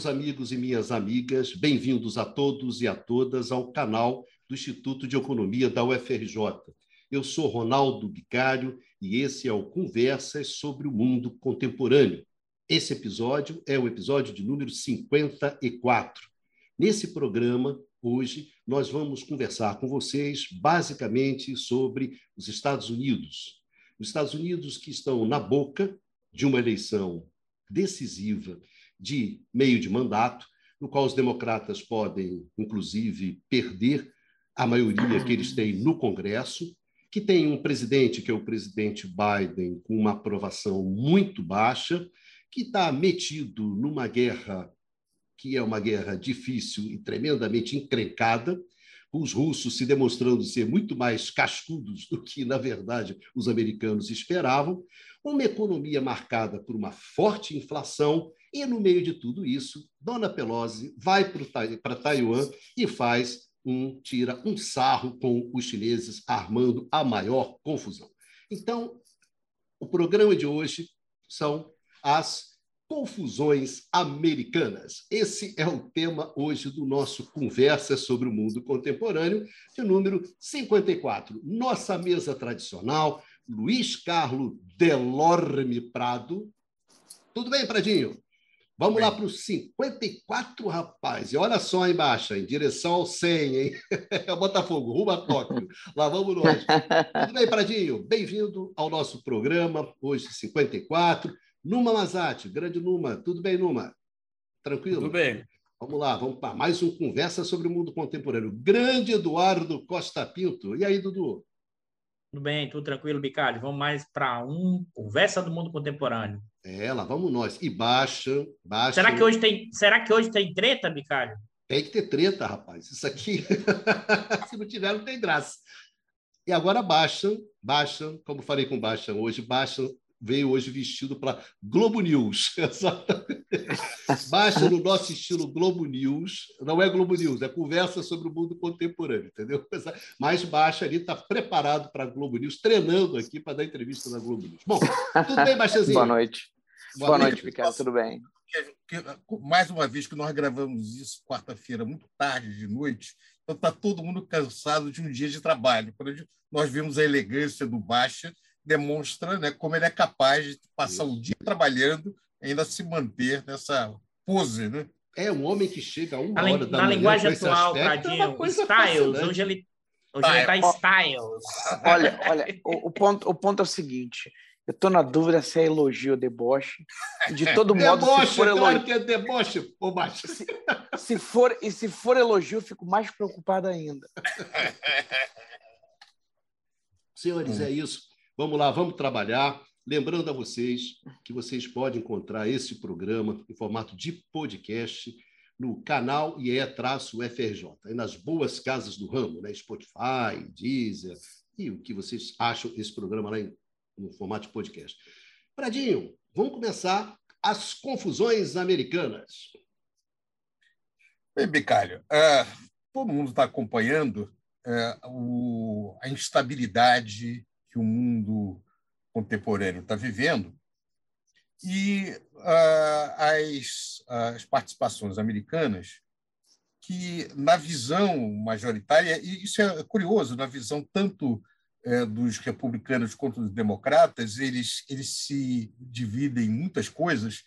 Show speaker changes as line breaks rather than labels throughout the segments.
Meus amigos e minhas amigas, bem-vindos a todos e a todas ao canal do Instituto de Economia da UFRJ. Eu sou Ronaldo Bicário e esse é o Conversas sobre o Mundo Contemporâneo. Esse episódio é o episódio de número 54. Nesse programa, hoje, nós vamos conversar com vocês basicamente sobre os Estados Unidos. Os Estados Unidos que estão na boca de uma eleição decisiva de meio de mandato, no qual os democratas podem, inclusive, perder a maioria que eles têm no Congresso, que tem um presidente, que é o presidente Biden, com uma aprovação muito baixa, que está metido numa guerra que é uma guerra difícil e tremendamente encrencada, os russos se demonstrando ser muito mais cascudos do que, na verdade, os americanos esperavam, uma economia marcada por uma forte inflação e, no meio de tudo isso, Dona Pelosi vai para Taiwan e faz um tira um sarro com os chineses, armando a maior confusão. Então, o programa de hoje são as confusões americanas. Esse é o tema hoje do nosso Conversa sobre o Mundo Contemporâneo, de número 54. Nossa mesa tradicional, Luiz Carlos Delorme Prado. Tudo bem, Pradinho? Vamos Bem. lá para os 54, rapaz. E olha só embaixo, em direção ao 100, hein? É o Botafogo, rumo a Tóquio. Lá vamos nós. Tudo bem, Pradinho? Bem-vindo ao nosso programa, hoje 54. Numa Mazati, grande Numa. Tudo bem, Numa? Tranquilo?
Tudo bem.
Vamos lá, vamos para mais um Conversa sobre o Mundo Contemporâneo. Grande Eduardo Costa Pinto. E aí, Dudu?
Tudo bem, tudo tranquilo, Bicalho. Vamos mais para um Conversa do Mundo Contemporâneo.
É, lá vamos nós. E baixa, baixa.
Será que hoje tem, será que hoje tem treta, Bicalho?
Tem que ter treta, rapaz. Isso aqui, se não tiver, não tem graça. E agora baixam, baixam, como falei com baixam hoje, baixam veio hoje vestido para Globo News. Baixa no nosso estilo Globo News. Não é Globo News, é conversa sobre o mundo contemporâneo, entendeu? Mas baixa ali, está preparado para Globo News, treinando aqui para dar entrevista na Globo News. Bom, tudo bem, Baixazinho?
Boa noite. Boa, Boa noite, Ricardo, tudo bem?
Mais uma vez que nós gravamos isso quarta-feira, muito tarde de noite, então está todo mundo cansado de um dia de trabalho. Nós vimos a elegância do Baixa, demonstra né, como ele é capaz de passar o dia trabalhando e ainda se manter nessa pose, né?
É um homem que chega a uma
na,
hora da
Na linguagem atual, Cadinho, é Styles, hoje ele Hoje ele está Styles.
Olha, olha, o, o, ponto, o ponto é o seguinte: eu estou na dúvida se é elogio ou deboche. De todo modo,
deboche,
se for
elogio. Claro que é deboche, ô baixo.
Se, se, for, e se for elogio, eu fico mais preocupado ainda.
Senhores, hum. é isso. Vamos lá, vamos trabalhar. Lembrando a vocês que vocês podem encontrar esse programa em formato de podcast no canal IE-FRJ, nas boas casas do ramo, né? Spotify, Deezer, e o que vocês acham desse programa lá em, no formato de podcast. Pradinho, vamos começar as confusões americanas.
Bem, Bicalho, uh, todo mundo está acompanhando uh, o, a instabilidade que o mundo contemporâneo está vivendo e uh, as, as participações americanas que, na visão majoritária, e isso é curioso, na visão tanto é, dos republicanos quanto dos democratas, eles, eles se dividem em muitas coisas,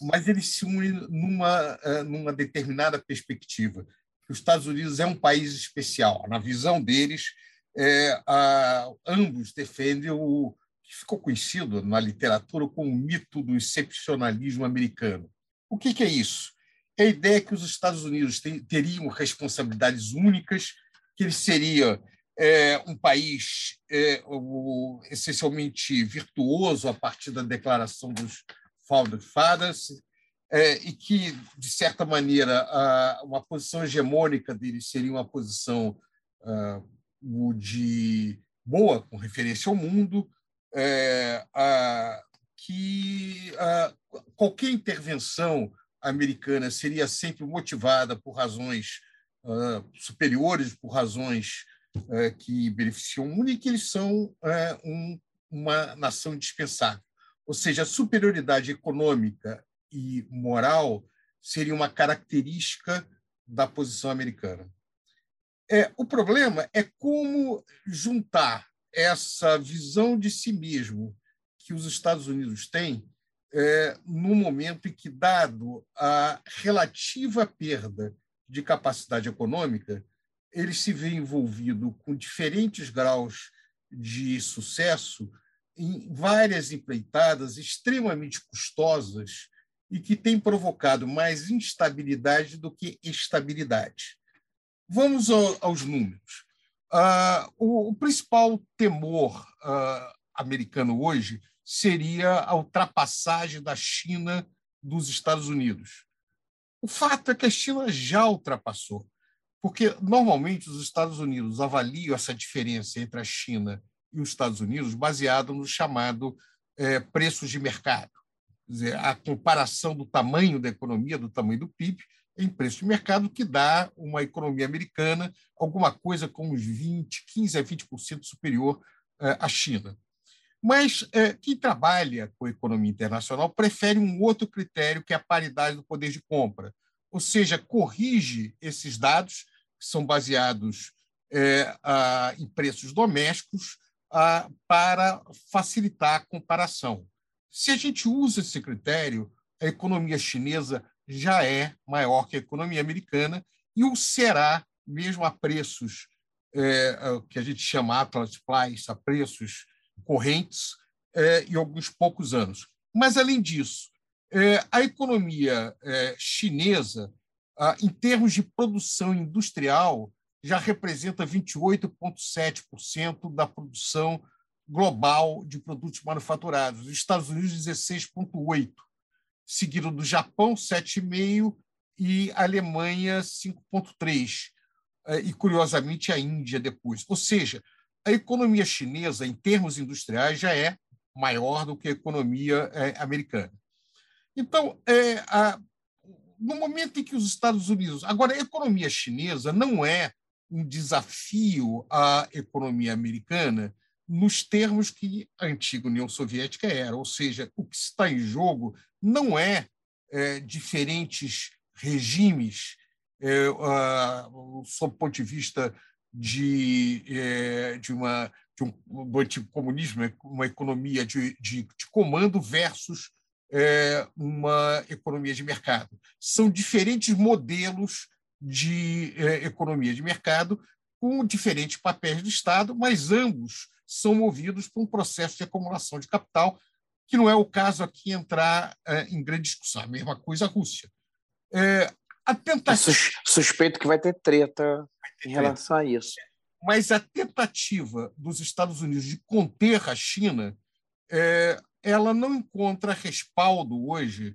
mas eles se unem numa, é, numa determinada perspectiva. Os Estados Unidos é um país especial. Na visão deles, é, a, ambos defendem o que ficou conhecido na literatura como o mito do excepcionalismo americano. O que, que é isso? É a ideia que os Estados Unidos tem, teriam responsabilidades únicas, que ele seria é, um país é, o, essencialmente virtuoso a partir da declaração dos Founding Fathers, é, e que, de certa maneira, a, uma posição hegemônica dele seria uma posição uh, o de boa, com referência ao mundo, é, a, que a, qualquer intervenção americana seria sempre motivada por razões uh, superiores, por razões uh, que beneficiam o mundo e que eles são uh, um, uma nação indispensável. Ou seja, a superioridade econômica e moral seria uma característica da posição americana. É, o problema é como juntar essa visão de si mesmo que os Estados Unidos têm é, no momento em que, dado a relativa perda de capacidade econômica, ele se vê envolvido com diferentes graus de sucesso em várias empreitadas extremamente custosas e que têm provocado mais instabilidade do que estabilidade. Vamos aos números. Uh, o, o, principal temor uh, americano hoje seria a ultrapassagem da China dos Estados Unidos. O fato é que a China já ultrapassou, porque normalmente os Estados Unidos avaliam essa diferença entre a China e os Estados Unidos baseado no chamado é, preços de mercado. Quer dizer, a comparação do tamanho da economia, do tamanho do PIB, em preço de mercado, que dá uma economia americana alguma coisa como uns 20, 15 a 20% superior é, à China. Mas é, quem trabalha com economia internacional prefere um outro critério, que é a paridade do poder de compra, ou seja, corrige esses dados, que são baseados a, em preços domésticos, para facilitar a comparação. Se a gente usa esse critério, a economia chinesa já é maior que a economia americana e o será, mesmo a preços é, que a gente chama Atlas Price, a preços correntes é, em alguns poucos anos. Mas, além disso, é, a economia é, chinesa, em termos de produção industrial, já representa 28,7% da produção global de produtos manufaturados. Os Estados Unidos, 16,8%, seguido do Japão, 7,5%, e Alemanha, 5,3%. E, curiosamente, a Índia depois. Ou seja, a economia chinesa, em termos industriais, já é maior do que a economia é, americana. Então, é, a, no momento em que os Estados Unidos. Agora, a economia chinesa não é um desafio à economia americana nos termos que a antiga União Soviética era, ou seja, o que está em jogo não é, é diferentes regimes, é, sob o ponto de vista de, é, de, uma, de um, do antigo comunismo, né, uma economia de, de, de comando versus é, uma economia de mercado. São diferentes modelos de é, economia de mercado com diferentes papéis do Estado, mas ambos são movidos por um processo de acumulação de capital, que não é o caso aqui entrar é, em grande discussão. A mesma coisa a Rússia. É,
a tentativa... Suspeito que vai ter treta em relação a isso.
Mas a tentativa dos Estados Unidos de conter a China, é, ela não encontra respaldo hoje,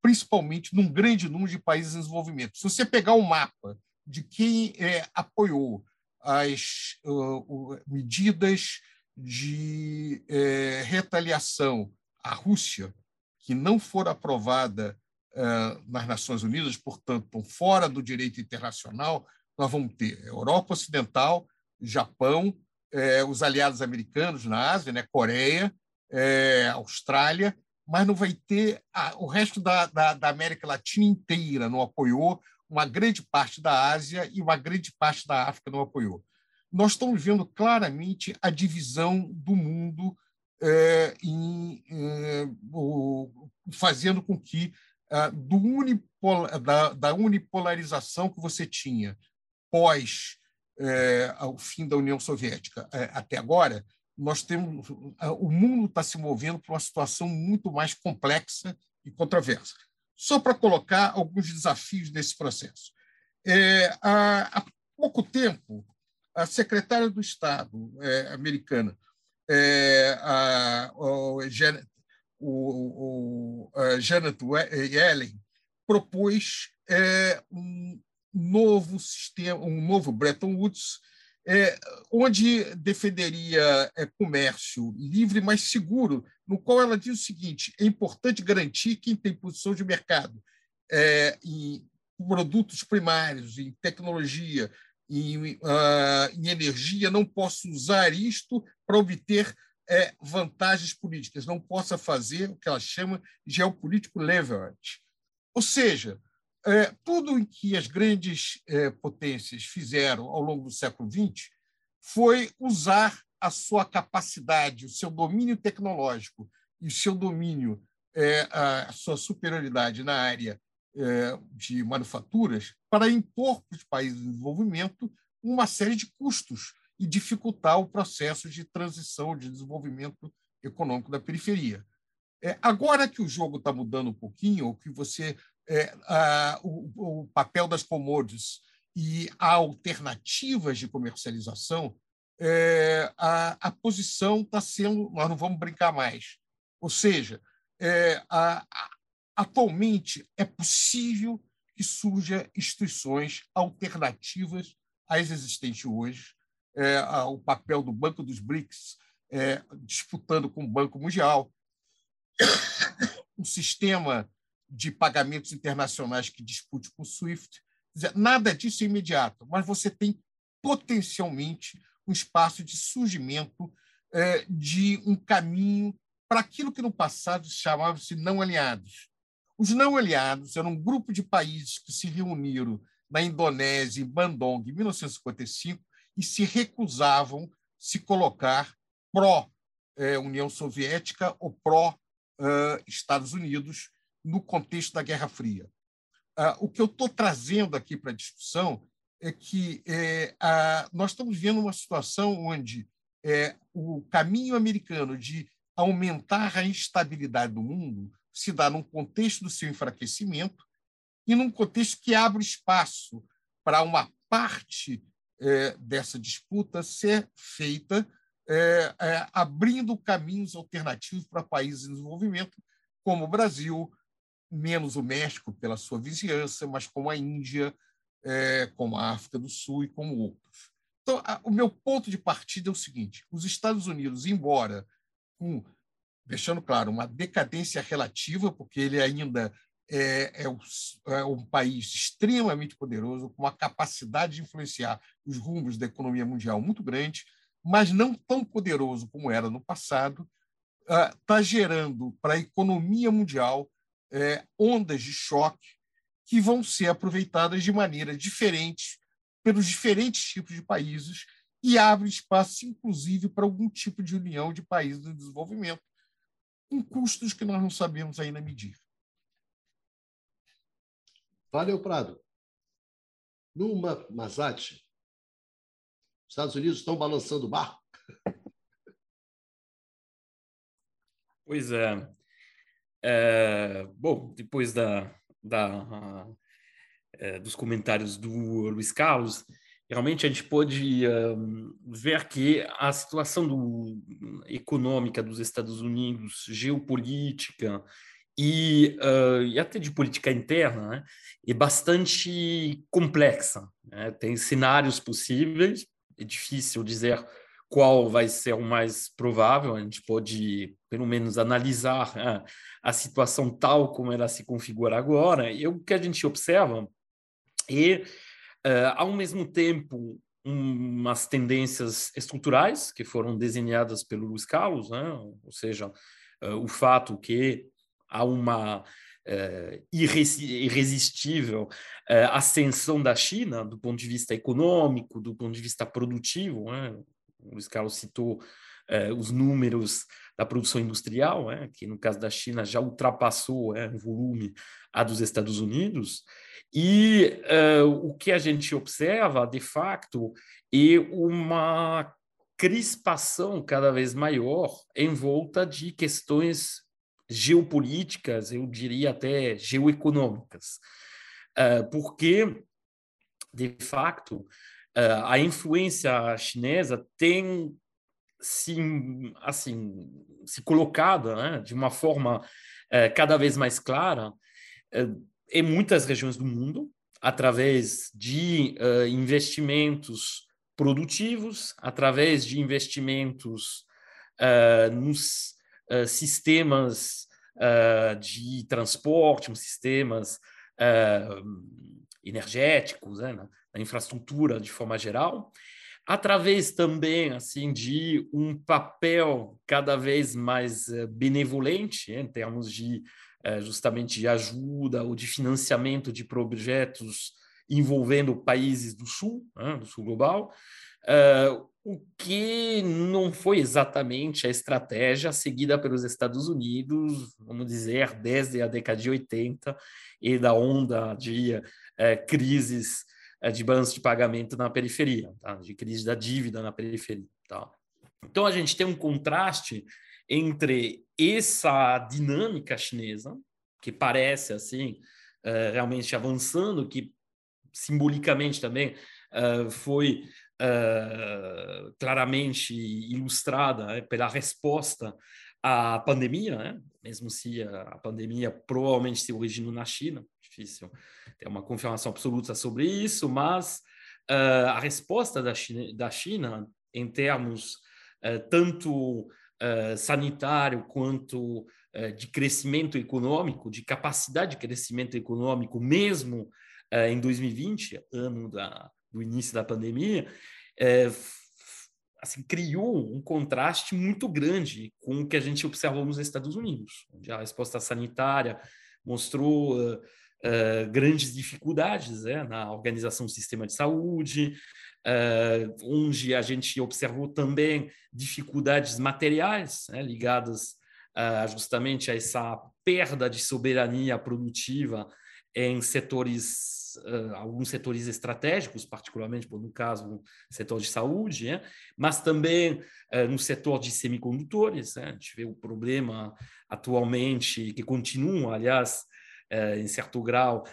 principalmente num grande número de países em desenvolvimento. Se você pegar o um mapa de quem apoiou as uh, medidas de é, retaliação à Rússia, que não foram aprovadas uh, nas Nações Unidas, portanto, fora do direito internacional, nós vamos ter Europa Ocidental, Japão, é, os aliados americanos na Ásia, né, Coreia, é, Austrália, mas não vai ter a, o resto da, da, da, América Latina inteira não apoiou, uma grande parte da Ásia e uma grande parte da África não apoiou. Nós estamos vendo claramente a divisão do mundo é, em, é, o, fazendo com que ah, do da, da unipolarização que você tinha pós é, o fim da União Soviética é, até agora, nós temos o mundo está se movendo para uma situação muito mais complexa e controversa. Só para colocar alguns desafios desse processo. É, há, há, pouco tempo, a secretária do Estado é, americana, é, a, o, o, o, Janet Yellen, propôs é, um, novo sistema, um novo Bretton Woods, é, onde defenderia é, comércio livre, mas seguro, no qual ela diz o seguinte: é importante garantir quem tem posição de mercado é, em produtos primários, em tecnologia, em, uh, em energia, não posso usar isto para obter é, vantagens políticas, não possa fazer o que ela chama de geopolítico leverage. Ou seja, é, tudo em que as grandes é, potências fizeram ao longo do século XX foi usar a sua capacidade, o seu domínio tecnológico e o seu domínio, é, a sua superioridade na área de manufaturas para impor para os países em desenvolvimento uma série de custos e dificultar o processo de transição, de desenvolvimento econômico da periferia. É, agora que o jogo está mudando um pouquinho, que você é, a, o, o, papel das commodities e alternativas de comercialização, é, a, a, posição está sendo, nós não vamos brincar mais. Ou seja, é, a, atualmente é possível que surjam instituições alternativas às existentes hoje. É, o papel do Banco dos BRICS é, disputando com o Banco Mundial, o sistema de pagamentos internacionais que dispute com o SWIFT. Nada disso é imediato, mas você tem potencialmente um espaço de surgimento é, de um caminho para aquilo que no passado chamava-se não aliados. Os não aliados eram um grupo de países que se reuniram na Indonésia, em Bandung, em 1955, e se recusavam se colocar pró-União é, Soviética ou pró-Estados Unidos no contexto da Guerra Fria. Ah, o que eu estou trazendo aqui para a discussão é que é, nós estamos vendo uma situação onde é, o caminho americano de aumentar a instabilidade do mundo se dá num contexto do seu enfraquecimento e num contexto que abre espaço para uma parte é, dessa disputa ser feita é, é, abrindo caminhos alternativos para países em desenvolvimento, como o Brasil, menos o México pela sua vizinhança, mas como a Índia, como a África do Sul e como outros. Então, a, o meu ponto de partida é o seguinte: os Estados Unidos, embora com, deixando claro, uma decadência relativa, porque ele ainda é, é, o, é, um país extremamente poderoso, com uma capacidade de influenciar os rumos da economia mundial muito grande, mas não tão poderoso como era no passado, está uh, gerando para a economia mundial é, ondas de choque que vão ser aproveitadas de maneira diferente pelos diferentes tipos de países e abre espaço, inclusive, para algum tipo de união de países em desenvolvimento, com custos que nós não sabemos ainda medir.
Valeu, Prado. Numa Masate, os Estados Unidos estão balançando o barco?
Pois é. É, bom, depois da, da, é, dos comentários do Luiz Carlos, realmente a gente pode um, ver que a situação do, econômica dos Estados Unidos, geopolítica e, uh, e até de política interna né, é bastante complexa. Né? Tem cenários possíveis, é difícil dizer qual vai ser o mais provável, a gente pode, pelo menos, analisar a, a situação tal como ela se configura agora, e o que a gente observa é, uh, ao mesmo tempo, umas tendências estruturais que foram desenhadas pelo Luiz Carlos, né? ou seja, uh, o fato que há uma uh, irresistível uh, ascensão da China do ponto de vista econômico, do ponto de vista produtivo, né? o Luiz Carlos citou eh, os números da produção industrial, eh, que no caso da China já ultrapassou eh, o volume a dos Estados Unidos, e o que a gente observa, de fato, é uma crispação cada vez maior em volta de questões geopolíticas, eu diria até geoeconômicas, porque, de fato, a influência chinesa tem se assim se colocado né, de uma forma eh, cada vez mais clara eh, em muitas regiões do mundo através de uh, investimentos produtivos através de investimentos nos sistemas de transporte nos sistemas energéticos né, a infraestrutura de forma geral, através também assim de um papel cada vez mais eh, benevolente em termos de justamente de ajuda ou de financiamento de projetos envolvendo países do Sul, né, do Sul global, o que não foi exatamente a estratégia seguida pelos Estados Unidos, vamos dizer, desde a década de 80 e da onda de crises de balanço de pagamento na periferia, tá? de crise da dívida na periferia. Tá? Então, a gente tem um contraste entre essa dinâmica chinesa, que parece assim, uh, realmente avançando, que simbolicamente também uh, foi claramente ilustrada né, pela resposta à pandemia, né? mesmo se a pandemia provavelmente se originou na China, difícil ter uma confirmação absoluta sobre isso, mas a resposta da China, da China em termos tanto uh, sanitário quanto uh, de crescimento econômico, de capacidade de crescimento econômico, mesmo uh, em 2020, ano da, do início da pandemia, assim, criou um contraste muito grande com o que a gente observou nos Estados Unidos, onde a resposta sanitária mostrou uh, grandes dificuldades né, na organização do sistema de saúde, uh, onde a gente observou também dificuldades materiais né, ligadas uh, justamente a essa perda de soberania produtiva em setores, uh, alguns setores estratégicos, particularmente, no caso, no setor de saúde, né? mas também uh, no setor de semicondutores. Né? A gente vê o problema atualmente, que continua, aliás, uh, em certo grau,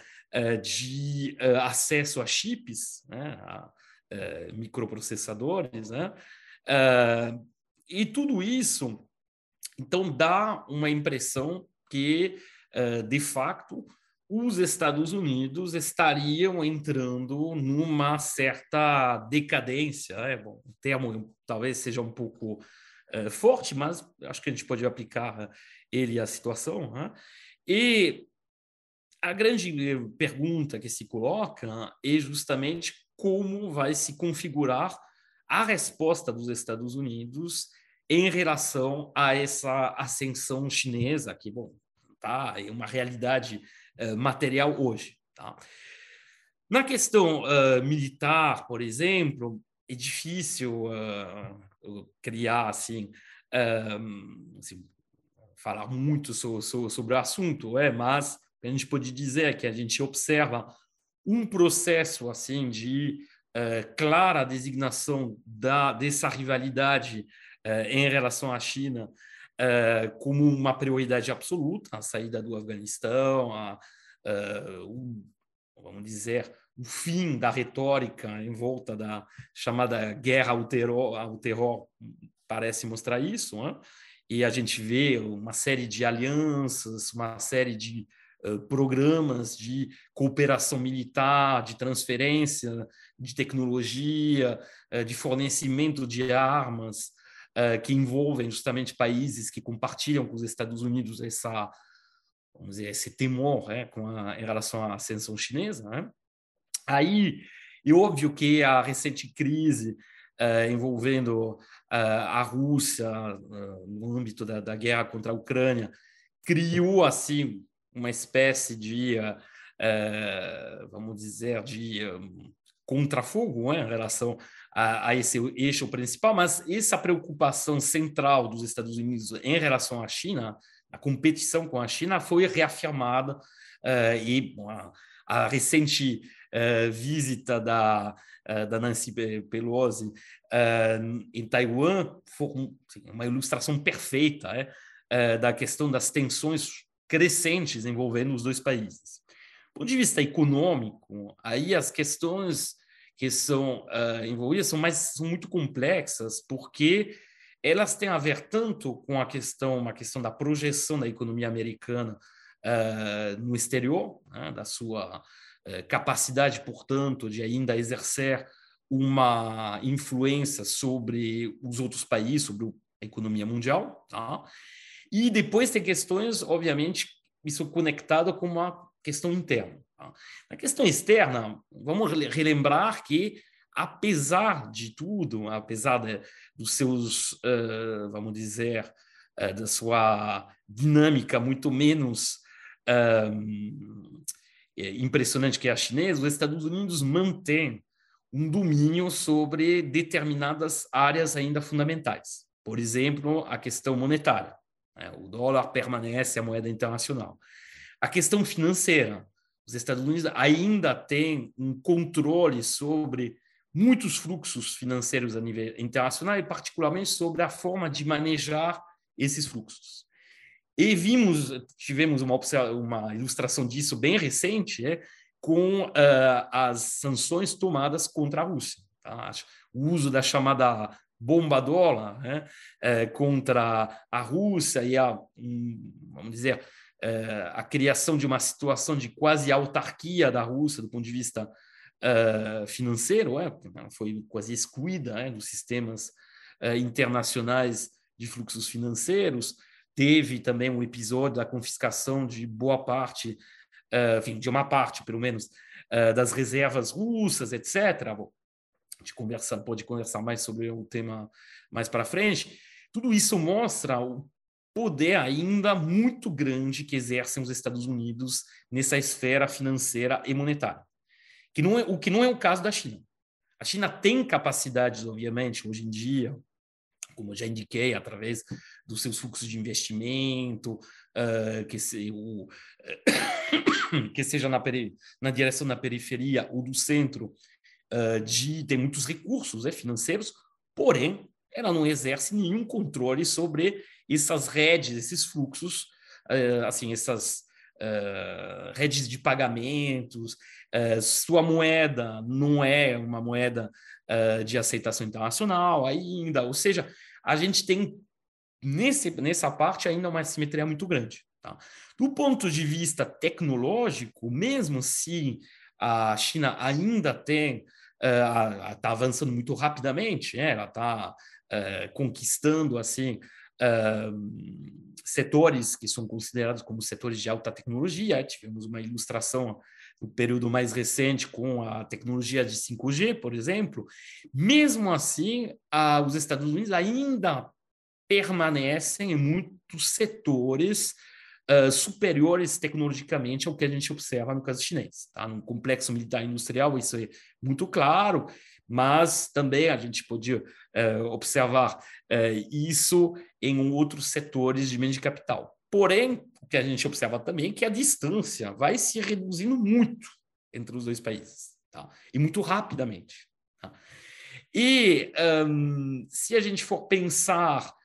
de acesso a chips, né? a, microprocessadores, né? E tudo isso, então, dá uma impressão que, de fato, os Estados Unidos estariam entrando numa certa decadência. É bom, o termo talvez seja um pouco forte, mas acho que a gente pode aplicar ele à situação. Né? E a grande pergunta que se coloca é justamente como vai se configurar a resposta dos Estados Unidos em relação a essa ascensão chinesa, que, bom, tá, é uma realidade uh, material hoje. Tá? Na questão uh, militar, por exemplo, é difícil uh, criar, assim, assim, falar muito so, so, sobre o assunto, é, mas a gente pode dizer que a gente observa um processo assim de uh, clara designação da, dessa rivalidade uh, em relação à China uh, como uma prioridade absoluta, a saída do Afeganistão, a, o, vamos dizer, o fim da retórica em volta da chamada guerra ao terror, ao terror parece mostrar isso, né? e a gente vê uma série de alianças, uma série de programas de cooperação militar, de transferência de tecnologia, de fornecimento de armas, que envolvem justamente países que compartilham com os Estados Unidos essa, vamos dizer, esse temor né, com a, em relação à ascensão chinesa. Né? Aí, é óbvio que a recente crise Uh, envolvendo uh, a Rússia uh, no âmbito da, da, guerra contra a Ucrânia criou assim uma espécie de, uh, vamos dizer, de um, contrafogo né, em relação a, a, esse eixo principal, mas essa preocupação central dos Estados Unidos em relação à China, a competição com a China, foi reafirmada uh, e a, recente uh, visita da, da Nancy Pelosi em Taiwan foi uma ilustração perfeita é, da questão das tensões crescentes envolvendo os dois países. Do ponto de vista econômico, aí as questões que são uh, envolvidas são, mais, são muito complexas, porque elas têm a ver tanto com a questão, uma questão da projeção da economia americana uh, no exterior, né, da sua uh, capacidade, portanto, de ainda exercer uma influência sobre os outros países, sobre a economia mundial, tá? E depois tem questões, obviamente, isso conectado com uma questão interna. Tá? Na questão externa, vamos relembrar que, apesar de tudo, apesar de, dos seus, uh, vamos dizer, uh, da sua dinâmica muito menos é impressionante que é a chinesa, os Estados Unidos mantêm um domínio sobre determinadas áreas ainda fundamentais. Por exemplo, a questão monetária. Né? O dólar permanece a moeda internacional. A questão financeira. Os Estados Unidos ainda têm um controle sobre muitos fluxos financeiros a nível internacional e particularmente sobre a forma de manejar esses fluxos. E vimos, tivemos uma, uma ilustração disso bem recente, é, com uh, as sanções tomadas contra a Rússia. Tá? O uso da chamada bomba dólar né, é, contra a Rússia e a, vamos dizer, é, a criação de uma situação de quase autarquia da Rússia do ponto de vista uh, financeiro, é, foi quase excluída é, dos sistemas uh, internacionais de fluxos financeiros. Teve também um episódio da confiscação de boa parte, uh, enfim, de uma parte, pelo menos, das reservas russas, etc. Bom, gente conversa, pode conversar mais sobre o tema mais para frente. Tudo isso mostra o poder ainda muito grande que exercem os Estados Unidos nessa esfera financeira e monetária que não é, o que não é o caso da China. A China tem capacidades, obviamente, hoje em dia, como eu já indiquei, através dos seus fluxos de investimento, uh, que, se, o, que seja na, na direção da periferia ou do centro, uh, de ter muitos recursos né, financeiros, porém, ela não exerce nenhum controle sobre essas redes, esses fluxos, assim, essas redes de pagamentos, sua moeda não é uma moeda uh, de aceitação internacional ainda, ou seja, a gente tem nesse, nessa parte ainda uma simetria muito grande. Tá? Do ponto de vista tecnológico, mesmo se a China ainda tem está uh, avançando muito rapidamente, né? ela está uh, conquistando assim uh, setores que são considerados como setores de alta tecnologia. Tivemos uma ilustração no período mais recente com a tecnologia de 5G, por exemplo. Mesmo assim, os Estados Unidos ainda permanecem em muitos setores uh, superiores tecnologicamente ao que a gente observa no caso chinês. Tá? No complexo militar industrial, isso é muito claro, mas também a gente pode uh, observar uh, isso em outros setores de meio de capital. Porém, o que a gente observa também é que a distância vai se reduzindo muito entre os dois países, tá? e muito rapidamente. Tá? E um, se a gente for pensar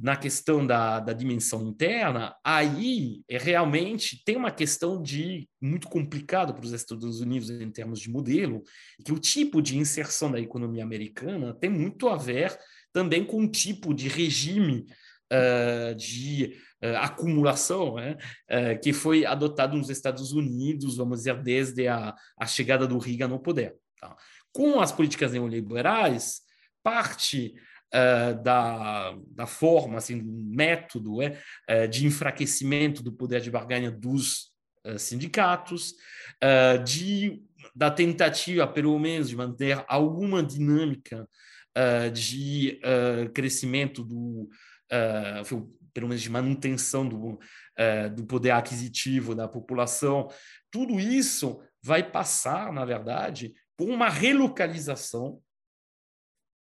na questão da, da dimensão interna, aí é realmente tem uma questão de muito complicado para os Estados Unidos em termos de modelo, que o tipo de inserção da economia americana tem muito a ver também com o tipo de regime uh, de uh, acumulação né, uh, que foi adotado nos Estados Unidos, vamos dizer, desde a, a chegada do Reagan no poder. Tá? Com as políticas neoliberais, parte da, da forma, assim, do método é, de enfraquecimento do poder de barganha dos sindicatos, de, da tentativa, pelo menos, de manter alguma dinâmica de crescimento do, pelo menos de manutenção do, do poder aquisitivo da população, tudo isso vai passar, na verdade, por uma relocalização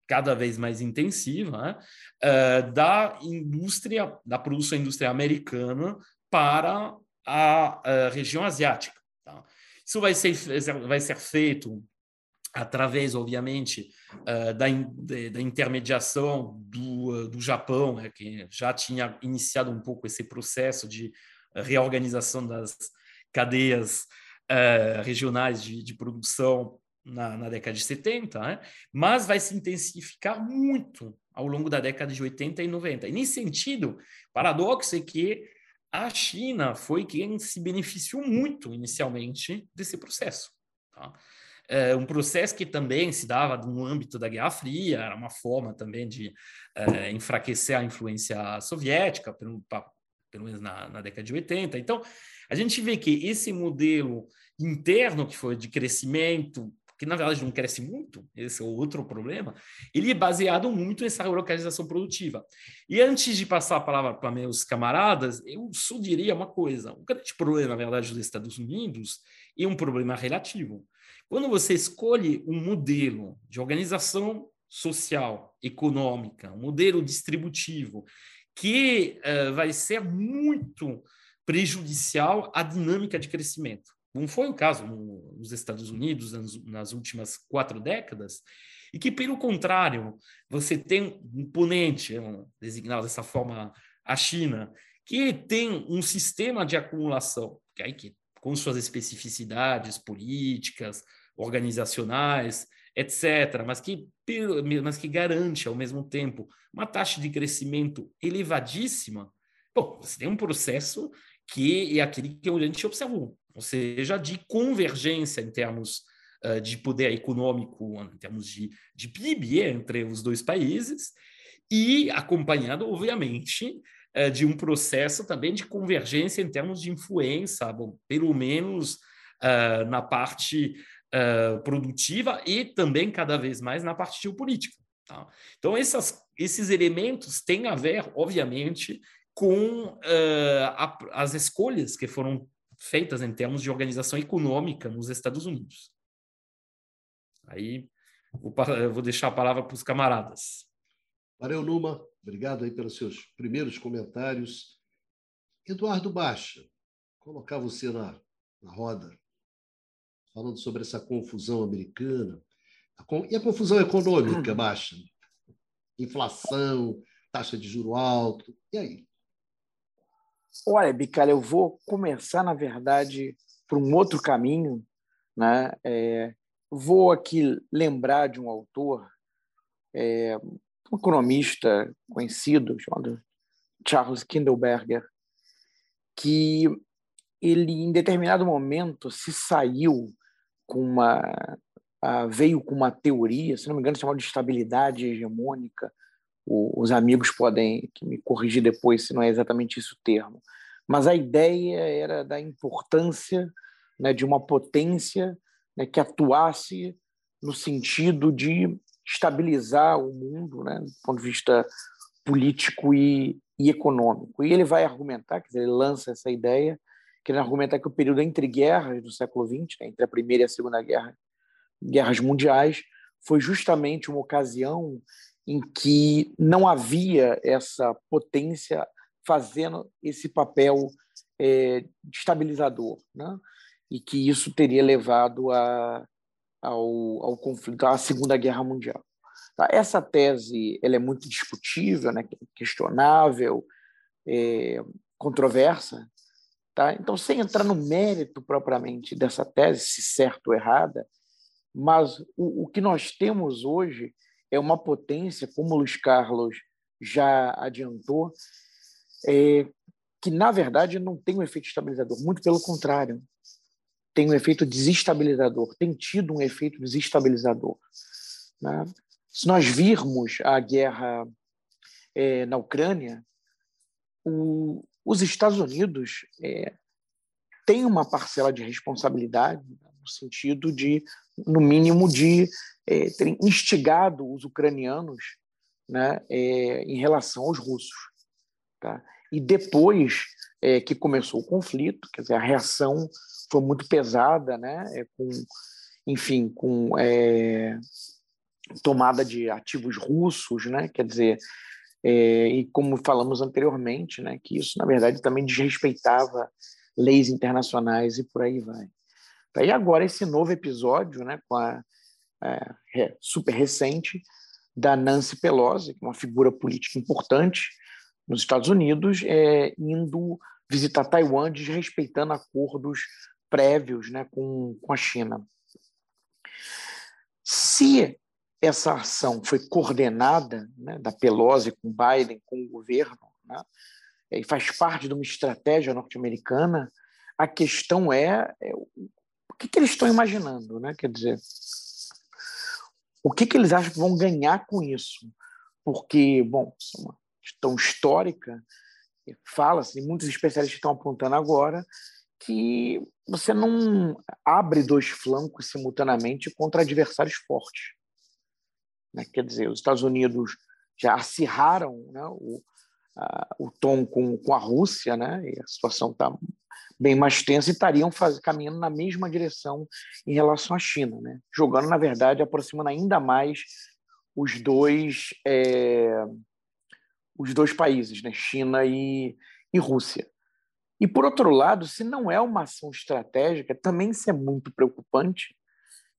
cada vez mais intensiva né, uh, da indústria, da produção industrial americana para a, a região asiática. Tá? Isso vai ser, vai ser feito através, obviamente, uh, da, da, intermediação do, do Japão, né, que já tinha iniciado um pouco esse processo de reorganização das cadeias uh, regionais de, de produção na, na, década de 70, né, mas vai se intensificar muito ao longo da década de 80 e 90. E, nesse sentido, paradoxo é que a China foi quem se beneficiou muito inicialmente desse processo. Tá? é, um processo que também se dava no âmbito da Guerra Fria, era uma forma também de é, enfraquecer a influência soviética, pelo, pelo menos na, na década de 80. Então, a gente vê que esse modelo interno que foi de crescimento que na verdade não cresce muito, esse é outro problema, ele é baseado muito nessa relocalização produtiva. E antes de passar a palavra para meus camaradas, eu só diria uma coisa: o grande problema, na verdade, dos Estados Unidos é um problema relativo. Quando você escolhe um modelo de organização social, econômica, um modelo distributivo, que uh, vai ser muito prejudicial à dinâmica de crescimento. Não foi o caso nos Estados Unidos nas últimas quatro décadas, e que, pelo contrário, você tem um ponente, designado dessa forma a China, que tem um sistema de acumulação, que aí que com suas especificidades políticas, organizacionais, etc., mas que, mas que garante, ao mesmo tempo, uma taxa de crescimento elevadíssima, bom, você tem um processo que é aquele que a gente observou, ou seja, de convergência em termos uh, de poder econômico, em termos de, de PIB entre os dois países, e acompanhado, obviamente, uh, de um processo também de convergência em termos de influência, bom, pelo menos uh, na parte produtiva e também cada vez mais na parte geopolítica. Tá? Então, essas, esses elementos têm a ver, obviamente, com a, as escolhas que foram feitas em termos de organização econômica nos Estados Unidos. Aí vou, vou deixar a palavra para os camaradas.
Valeu, Numa. Obrigado aí pelos seus primeiros comentários. Eduardo Baixa, colocar você na, na roda, falando sobre essa confusão americana. E a confusão econômica, Baixa? Inflação, taxa de juro alto. E aí?
Olha, Bicalha, eu vou começar, na verdade, por um outro caminho. Né? É, vou aqui lembrar de um autor, é, um economista conhecido, chamado Charles Kindleberger, que ele, em determinado momento, se saiu com uma. veio com uma teoria, se não me engano, chamada de estabilidade hegemônica, os amigos podem me corrigir depois se não é exatamente isso o termo. Mas a ideia era da importância né, de uma potência né, que atuasse no sentido de estabilizar o mundo, né, do ponto de vista político e, e econômico. E ele vai argumentar, quer dizer, ele lança essa ideia, que ele argumenta que o período entre guerras do século XX, né, entre a Primeira e a Segunda Guerra, guerras mundiais, foi justamente uma ocasião em que não havia essa potência fazendo esse papel é, estabilizador, né? e que isso teria levado a, ao, ao conflito, à Segunda Guerra Mundial. Tá? Essa tese ela é muito discutível, né? questionável, é, controversa. Tá? Então, sem entrar no mérito propriamente dessa tese, se certa ou errada, mas o, o que nós temos hoje é uma potência, como o Luiz Carlos já adiantou, é, que, na verdade, não tem um efeito estabilizador, muito pelo contrário, tem um efeito desestabilizador, tem tido um efeito desestabilizador. Né? Se nós virmos a guerra é, na Ucrânia, o, os Estados Unidos é, têm uma parcela de responsabilidade, no sentido de, no mínimo, de é, terem instigado os ucranianos né, é, em relação aos russos. Tá? E depois é, que começou o conflito, quer dizer, a reação foi muito pesada, né, é, com, enfim, com é, tomada de ativos russos, né, quer dizer, é, e como falamos anteriormente, né, que isso, na verdade, também desrespeitava leis internacionais e por aí vai. Tá? E agora esse novo episódio, né, com a é, super recente, da Nancy Pelosi, que é uma figura política importante nos Estados Unidos, é, indo visitar Taiwan, desrespeitando acordos prévios né, com, com a China. Se essa ação foi coordenada né, da Pelosi com Biden, com o governo, né, e faz parte de uma estratégia norte-americana, a questão é, é que, que eles estão imaginando, né? Quer dizer, o que, que eles acham que vão ganhar com isso? Porque, bom, é uma questão histórica, fala-se, muitos especialistas estão apontando agora, que você não abre dois flancos simultaneamente contra adversários fortes. Né? Quer dizer, os Estados Unidos já acirraram né, o, o tom com, com a Rússia, né, e a situação está bem mais tensa e estariam faz, caminhando na mesma direção em relação à China, né, jogando, na verdade, aproximando ainda mais os dois, é, os dois países, né, China e, e Rússia. E, por outro lado, se não é uma ação estratégica, também isso é muito preocupante,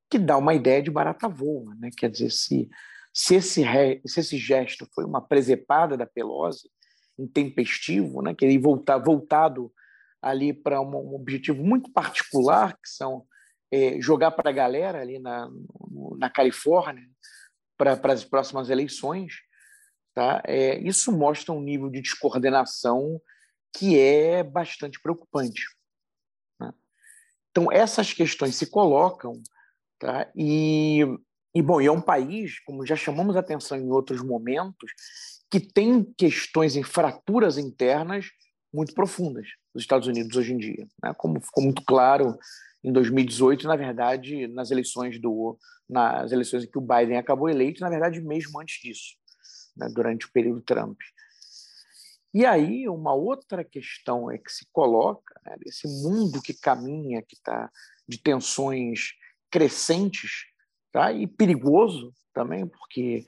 que dá uma ideia de barata voa. Né? Quer dizer, se, se, esse, se esse gesto foi uma presepada da Pelosi, intempestivo, né? que ele voltar, voltado ali para um, objetivo muito particular, que são é, jogar para a galera ali na, na Califórnia para as próximas eleições, tá? É, isso mostra um nível de descoordenação que é bastante preocupante. Né? Então, essas questões se colocam, tá? e, e, bom, e é um país, como já chamamos a atenção em outros momentos, que tem questões em fraturas internas muito profundas dos Estados Unidos hoje em dia, né? como ficou muito claro em 2018, na verdade, nas eleições do nas eleições em que o Biden acabou eleito, na verdade, mesmo antes disso, né? durante o período Trump. E aí, uma outra questão é que se coloca, né, esse mundo que caminha, que está de tensões crescentes, tá? e perigoso também, porque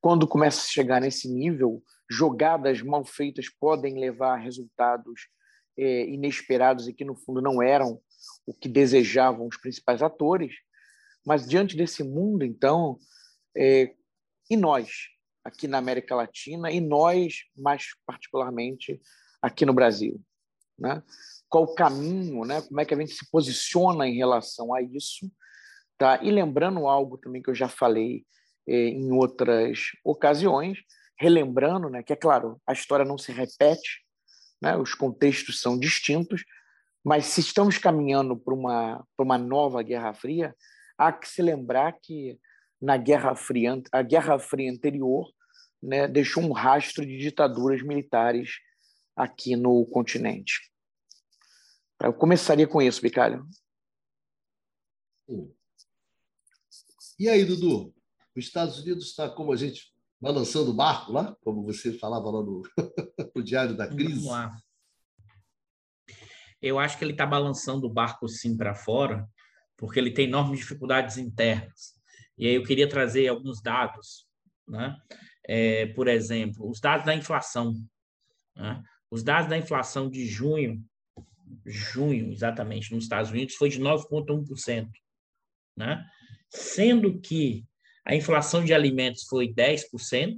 quando começa a chegar nesse nível, jogadas mal feitas podem levar a resultados é, inesperados e que, no fundo, não eram o que desejavam os principais atores. Mas, diante desse mundo, então, é, e nós, aqui na América Latina e nós, mais particularmente, aqui no Brasil. Né? Qual o caminho, né? como é que a gente se posiciona em relação a isso? Tá? E lembrando algo também que eu já falei em outras ocasiões, relembrando né, que, é claro, a história não se repete, né? os contextos são distintos, mas se estamos caminhando para uma, uma nova Guerra Fria, há que se lembrar que na Guerra Fria, a Guerra Fria anterior, né, deixou um rastro de ditaduras militares aqui no continente. Eu começaria com isso, Bicalho.
E aí, Dudu? Os Estados Unidos está, como a gente, balançando o barco lá, como você falava lá no, no Diário da Crise. Vamos lá.
Eu acho que ele está balançando o barco sim para fora, porque ele tem enormes dificuldades internas. E aí eu queria trazer alguns dados, né? É, por exemplo, os dados da inflação. Né? Os dados da inflação de junho, junho exatamente, nos Estados Unidos, foi de 9,1%. Né? Sendo que a inflação de alimentos foi 10%,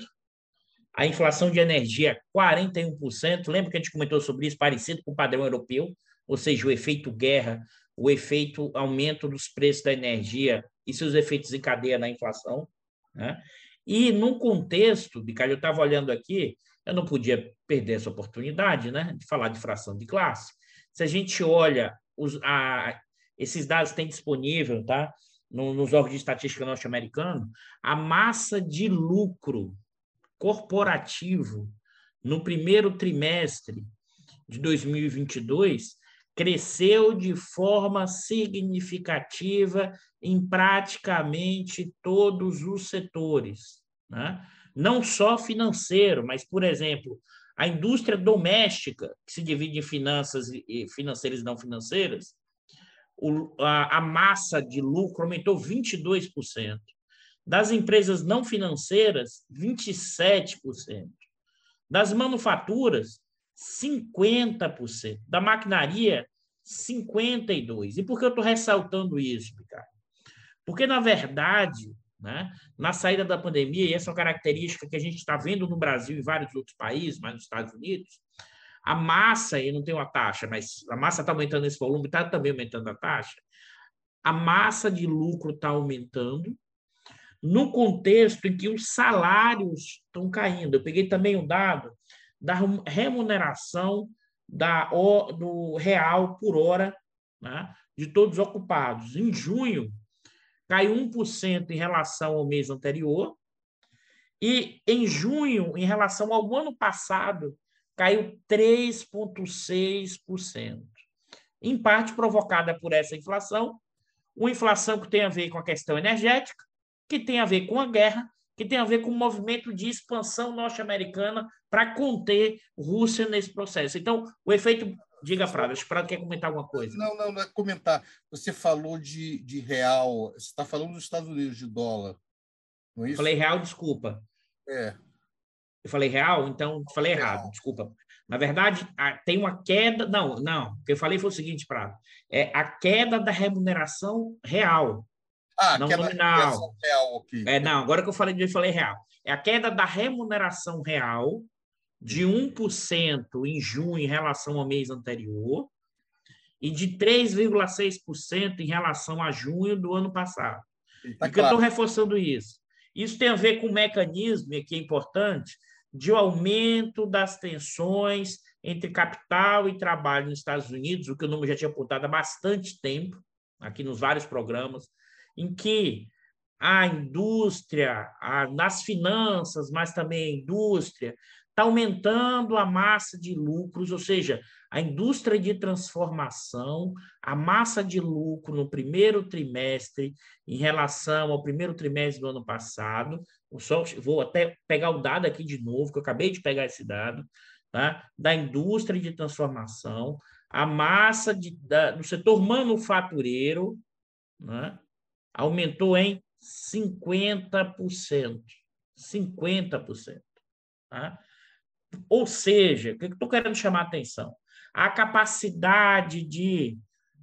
a inflação de energia 41%. Lembra que a gente comentou sobre isso, parecido com o padrão europeu, ou seja, o efeito guerra, o efeito aumento dos preços da energia e seus efeitos em cadeia na inflação. Né? E num contexto, Bicalho, eu estava olhando aqui, eu não podia perder essa oportunidade né, de falar de fração de classe. Se a gente olha, os, a, esses dados têm disponível tá, no, nos órgãos de estatística norte-americano, a massa de lucro corporativo no primeiro trimestre de 2022 cresceu de forma significativa em praticamente todos os setores. Né? Não só financeiro, mas, por exemplo, a indústria doméstica, que se divide em finanças e financeiras e não financeiras, o, a, a massa de lucro aumentou 22%. Das empresas não financeiras, 27%. Das manufaturas, 50%. Da maquinaria, 52%. E por que eu estou ressaltando isso, Ricardo? Porque, na verdade, né, na saída da pandemia, e essa é uma característica que a gente está vendo no Brasil e vários outros países, mas nos Estados Unidos, a massa, e não tem uma taxa, mas a massa está aumentando esse volume, está também aumentando a taxa, a massa de lucro está aumentando, no contexto em que os salários estão caindo. Eu peguei também o um dado da remuneração da, do real por hora né, de todos os ocupados. Em junho, caiu 1% em relação ao mês anterior, e em junho, em relação ao ano passado, caiu 3,6%. em parte provocada por essa inflação, uma inflação que tem a ver com a questão energética, que tem a ver com a guerra, que tem a ver com o movimento de expansão norte-americana para conter Rússia nesse processo. Então, o efeito. Diga, Prado, acho que Prado quer comentar alguma coisa.
Não, não, não é comentar. Você falou de, de real, você está falando dos Estados Unidos, de dólar. Não é isso?
Falei real, desculpa.
É.
Eu falei real, então falei errado, desculpa. Na verdade, tem uma queda. Não, não. O que eu falei foi o seguinte, Prado. É a queda da remuneração real.
Ah,
não
queda
nominal.
real aqui.
É, não, agora que eu falei, eu falei real. É a queda da remuneração real de 1% em junho em relação ao mês anterior e de 3,6% em relação a junho do ano passado. Tá e que eu estou reforçando isso? Isso tem a ver com o mecanismo, que é importante, de aumento das tensões entre capital e trabalho nos Estados Unidos, o que o número já tinha apontado há bastante tempo, aqui nos vários programas, em que a indústria, a, nas finanças, mas também a indústria, está aumentando a massa de lucros, ou seja, a indústria de transformação, a massa de lucro no primeiro trimestre em relação ao primeiro trimestre do ano passado. Só, vou até pegar o dado aqui de novo, que eu acabei de pegar esse dado, tá? da indústria de transformação, a massa de, da, do setor manufatureiro né? aumentou em 50%. 50%. Tá? Ou seja, o que estou querendo chamar a atenção? A capacidade de,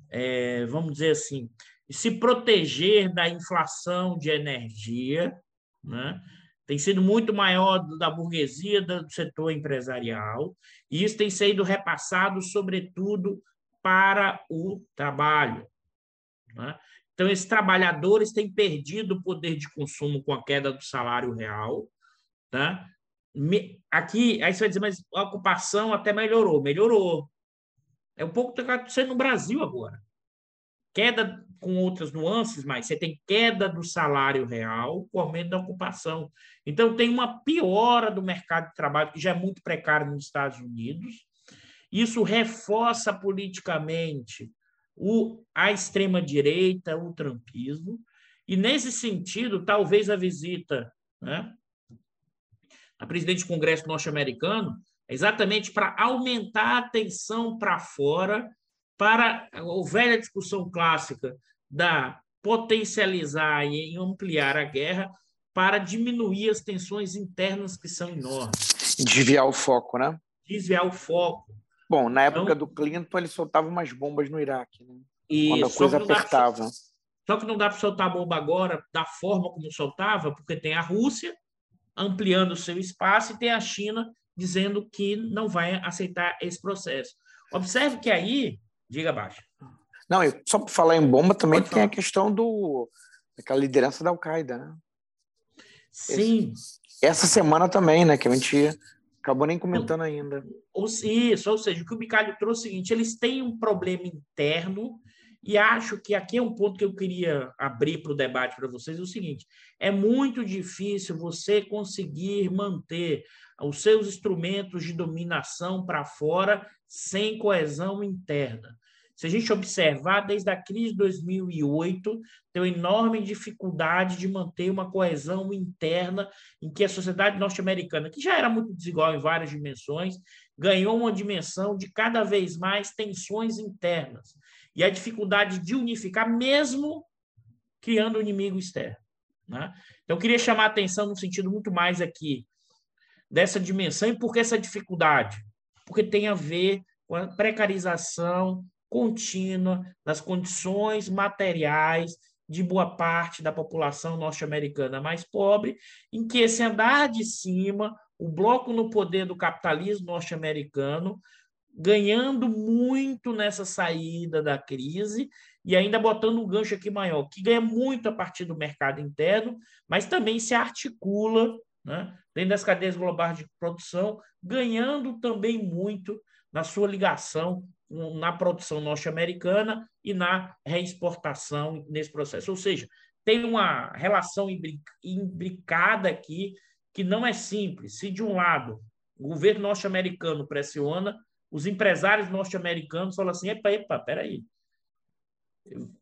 é, vamos dizer assim, se proteger da inflação de energia, né? tem sido muito maior da burguesia, do setor empresarial, e isso tem sido repassado, sobretudo, para o trabalho. Né? Então, esses trabalhadores têm perdido o poder de consumo com a queda do salário real. Tá? Aqui, aí você vai dizer, mas a ocupação até melhorou. Melhorou. É um pouco que está acontecendo no Brasil agora. Queda com outras nuances, mas você tem queda do salário real com aumento da ocupação. Então, tem uma piora do mercado de trabalho, que já é muito precário nos Estados Unidos. Isso reforça politicamente o, a extrema-direita, o trumpismo, e nesse sentido, talvez a visita né, a presidente do Congresso norte-americano é exatamente para aumentar a tensão para fora, para a velha discussão clássica da potencializar e ampliar a guerra para diminuir as tensões internas que são enormes.
Desviar o foco, né?
Desviar o foco.
Bom, na época então, do Clinton, ele soltava umas bombas no Iraque, né? quando a coisa apertava.
só que não dá para soltar bomba agora da forma como soltava, porque tem a Rússia ampliando o seu espaço e tem a China dizendo que não vai aceitar esse processo. Observe que aí, diga abaixo.
Não, só para falar em bomba também tem a questão do daquela liderança da Al-Qaeda, né?
Sim.
Esse, essa semana também, né, que a gente Acabou nem comentando ainda.
Ou, isso, ou seja, o que o Bicalho trouxe é o seguinte: eles têm um problema interno, e acho que aqui é um ponto que eu queria abrir para o debate para vocês: é o seguinte, é muito difícil você conseguir manter os seus instrumentos de dominação para fora sem coesão interna. Se a gente observar, desde a crise de 2008, tem uma enorme dificuldade de manter uma coesão interna em que a sociedade norte-americana, que já era muito desigual em várias dimensões, ganhou uma dimensão de cada vez mais tensões internas e a dificuldade de unificar, mesmo criando um inimigo externo. Né? Então, eu queria chamar a atenção no sentido muito mais aqui dessa dimensão. E por que essa dificuldade? Porque tem a ver com a precarização contínua das condições materiais de boa parte da população norte-americana mais pobre, em que esse andar de cima, o bloco no poder do capitalismo norte-americano, ganhando muito nessa saída da crise e ainda botando um gancho aqui maior, que ganha muito a partir do mercado interno, mas também se articula né, dentro das cadeias globais de produção, ganhando também muito na sua ligação na produção norte-americana e na reexportação nesse processo. Ou seja, tem uma relação imbricada aqui que não é simples. Se, de um lado, o governo norte-americano pressiona os empresários norte-americanos falam assim: epa, epa, peraí.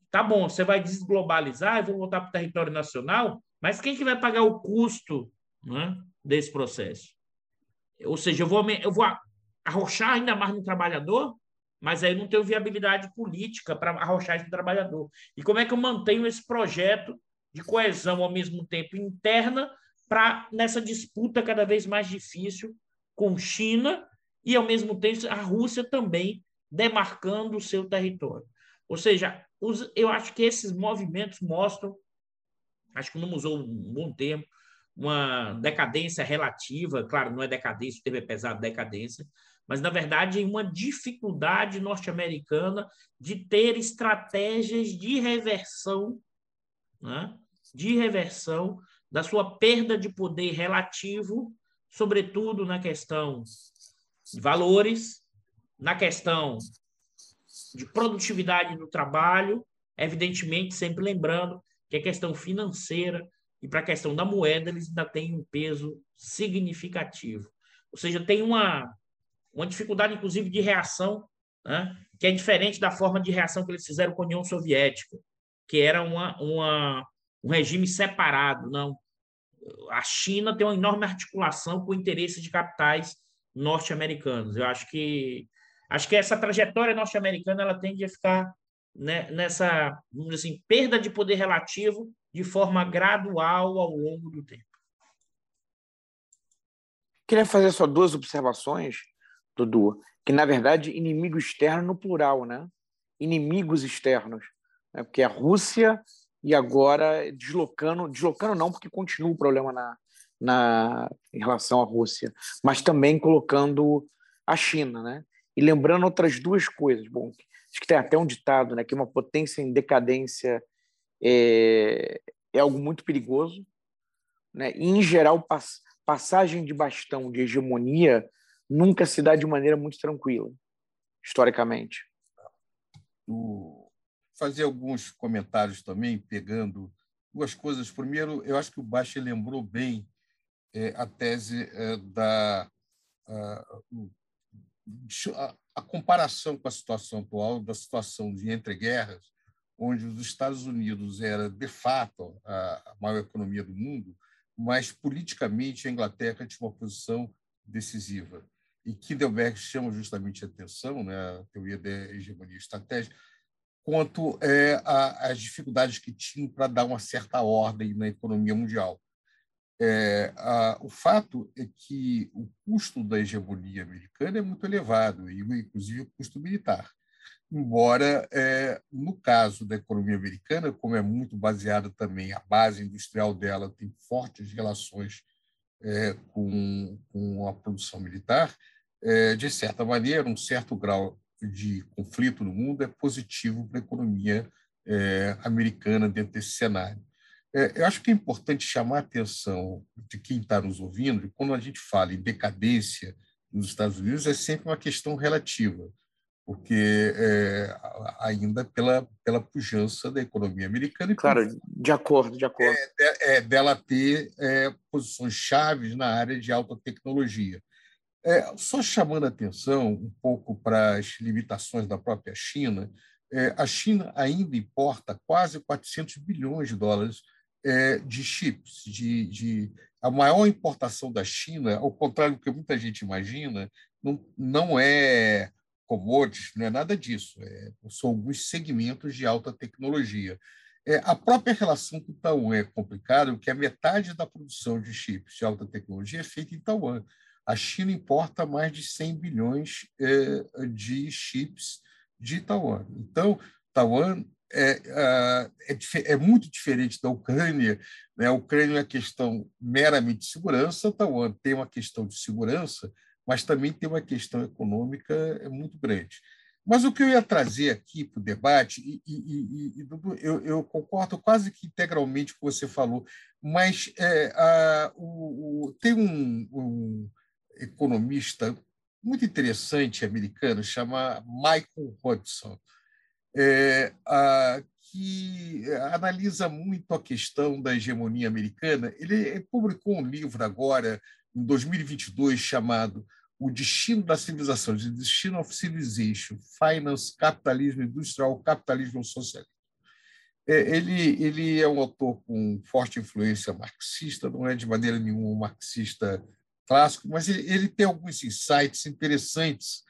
Tá bom, você vai desglobalizar, eu vou voltar para o território nacional, mas quem que vai pagar o custo né, desse processo? Ou seja, eu vou, eu vou arrochar ainda mais no trabalhador, mas aí não tenho viabilidade política para arrochar esse trabalhador. E como é que eu mantenho esse projeto de coesão ao mesmo tempo interna para nessa disputa cada vez mais difícil com China e ao mesmo tempo a Rússia também demarcando o seu território. Ou seja, os, eu acho que esses movimentos mostram, acho que não usou um bom termo, uma decadência relativa, claro, não é decadência, o termo é pesado, decadência, mas, na verdade, uma dificuldade norte-americana de ter estratégias de reversão, né? de reversão da sua perda de poder relativo, sobretudo na questão de valores, na questão de produtividade do trabalho, evidentemente, sempre lembrando que a questão financeira e para a questão da moeda eles ainda têm um peso significativo. Ou seja, tem uma, uma dificuldade, inclusive, de reação, né? que é diferente da forma de reação que eles fizeram com a União Soviética, que era uma, uma, um regime separado. Não. A China tem uma enorme articulação com o interesse de capitais norte-americanos. Eu acho que acho que essa trajetória norte-americana ela tende a ficar né, nessa assim, perda de poder relativo de forma gradual ao longo do tempo.
Queria fazer só duas observações Dudu, que na verdade inimigo externo no plural, né? Inimigos externos, né? porque a Rússia e agora deslocando, deslocando não, porque continua o problema na, na em relação à Rússia, mas também colocando a China, né? E lembrando outras duas coisas, bom, acho que tem até um ditado, né, que uma potência em decadência é, é algo muito perigoso, né? E, em geral, pass, passagem de bastão de hegemonia nunca se dá de maneira muito tranquila, historicamente.
Fazer alguns comentários também, pegando duas coisas. Primeiro, eu acho que o Baixa lembrou bem a tese é, da a, a, a, comparação com a situação atual, da situação de entreguerras, onde os Estados Unidos era, de fato, a, a maior economia do mundo, mas politicamente a Inglaterra tinha uma posição decisiva e Kindelberg chama justamente a atenção, né, a teoria da hegemonia estratégica, quanto é, às dificuldades que tinham para dar uma certa ordem na economia mundial. É, a, o fato é que o custo da hegemonia americana é muito elevado, e inclusive o custo militar. Embora, é, no caso da economia americana, como é muito baseada também, a base industrial dela tem fortes relações é, com, com a produção militar, é, de certa maneira, um certo grau de conflito no mundo é positivo para a economia é, americana dentro desse cenário. É, eu acho que é importante chamar a atenção de quem está nos ouvindo, e quando a gente fala em decadência nos Estados Unidos, é sempre uma questão relativa, porque é, ainda pela, pela pujança da economia americana.
Claro, de acordo, de acordo.
É, é dela ter é, posições chaves na área de alta tecnologia. É, só chamando a atenção um pouco para as limitações da própria China, é, a China ainda importa quase 400 bilhões de dólares é, de chips. De, de, a maior importação da China, ao contrário do que muita gente imagina, não, não é commodities, não é nada disso. É, são alguns segmentos de alta tecnologia. É, a própria relação com Taiwan é complicada, porque a metade da produção de chips de alta tecnologia é feita em Taiwan a China importa mais de 100 bilhões é, de chips de Taiwan. Então, Taiwan é, é, é, muito diferente da Ucrânia. Né? A Ucrânia é uma questão meramente de segurança, Taiwan tem uma questão de segurança, mas também tem uma questão econômica é muito grande. Mas o que eu ia trazer aqui para o debate, e, e, e, eu, eu, concordo quase que integralmente com o que você falou, mas é, a, o, o, tem um, um, economista muito interessante americano, chama Michael Hudson, é, a, que analisa muito a questão da hegemonia americana. Ele publicou um livro agora, em 2022, chamado o destino da civilização, The Destino of Civilization, Finance, Capitalismo Industrial, Capitalismo Social. É, ele, ele é um autor com forte influência marxista, não é de maneira nenhuma um marxista clássico, mas ele, ele tem alguns insights interessantes.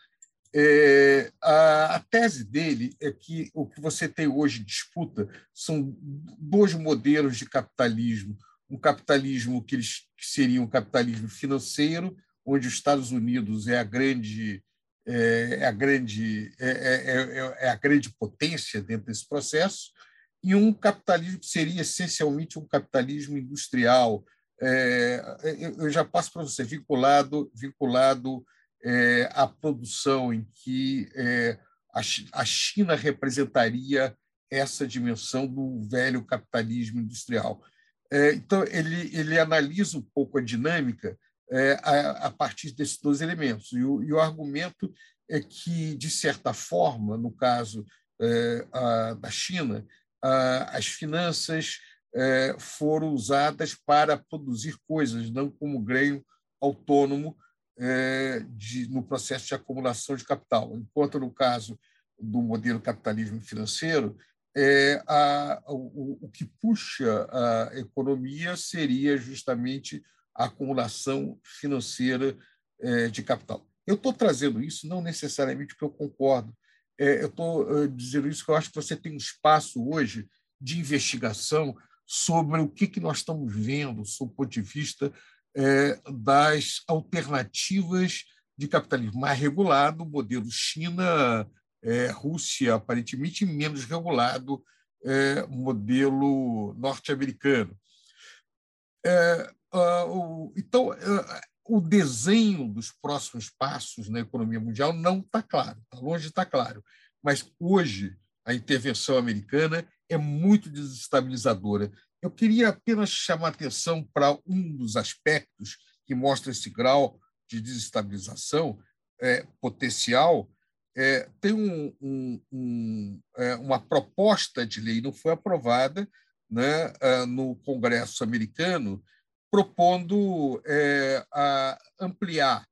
É, a, a, tese dele é que o que você tem hoje disputa são dois modelos de capitalismo. Um capitalismo que, eles, que seria um capitalismo financeiro, onde os Estados Unidos é a grande é, é a grande é, é, é, é, a grande potência dentro desse processo e um capitalismo que seria essencialmente um capitalismo industrial é, eu já passo para você, vinculado, vinculado é, à produção, em que é, a China representaria essa dimensão do velho capitalismo industrial. É, então, ele, ele analisa um pouco a dinâmica é, a, a, partir desses dois elementos. E o, e o, argumento é que, de certa forma, no caso é, a, da China, a, as finanças é, foram usadas para produzir coisas, não como ganho autônomo de, no processo de acumulação de capital. Enquanto, no caso do modelo capitalismo financeiro, é, a, o, o, que puxa a economia seria justamente a acumulação financeira é, de capital. Eu estou trazendo isso não necessariamente porque eu concordo, é, eu estou é, dizendo isso porque eu acho que você tem um espaço hoje de investigação sobre o que, que nós estamos vendo, sob o ponto de vista é, das alternativas de capitalismo mais regulado, modelo China, é, Rússia, aparentemente menos regulado, é, modelo norte-americano. É, então, uh, o desenho dos próximos passos na economia mundial não está claro, está longe de estar tá claro. Mas hoje a intervenção americana é muito desestabilizadora. Eu queria apenas chamar atenção para um dos aspectos que mostra esse grau de desestabilização é, potencial. É, tem um, um, um, é, uma proposta de lei, não foi aprovada né, é, no Congresso americano, propondo é, ampliar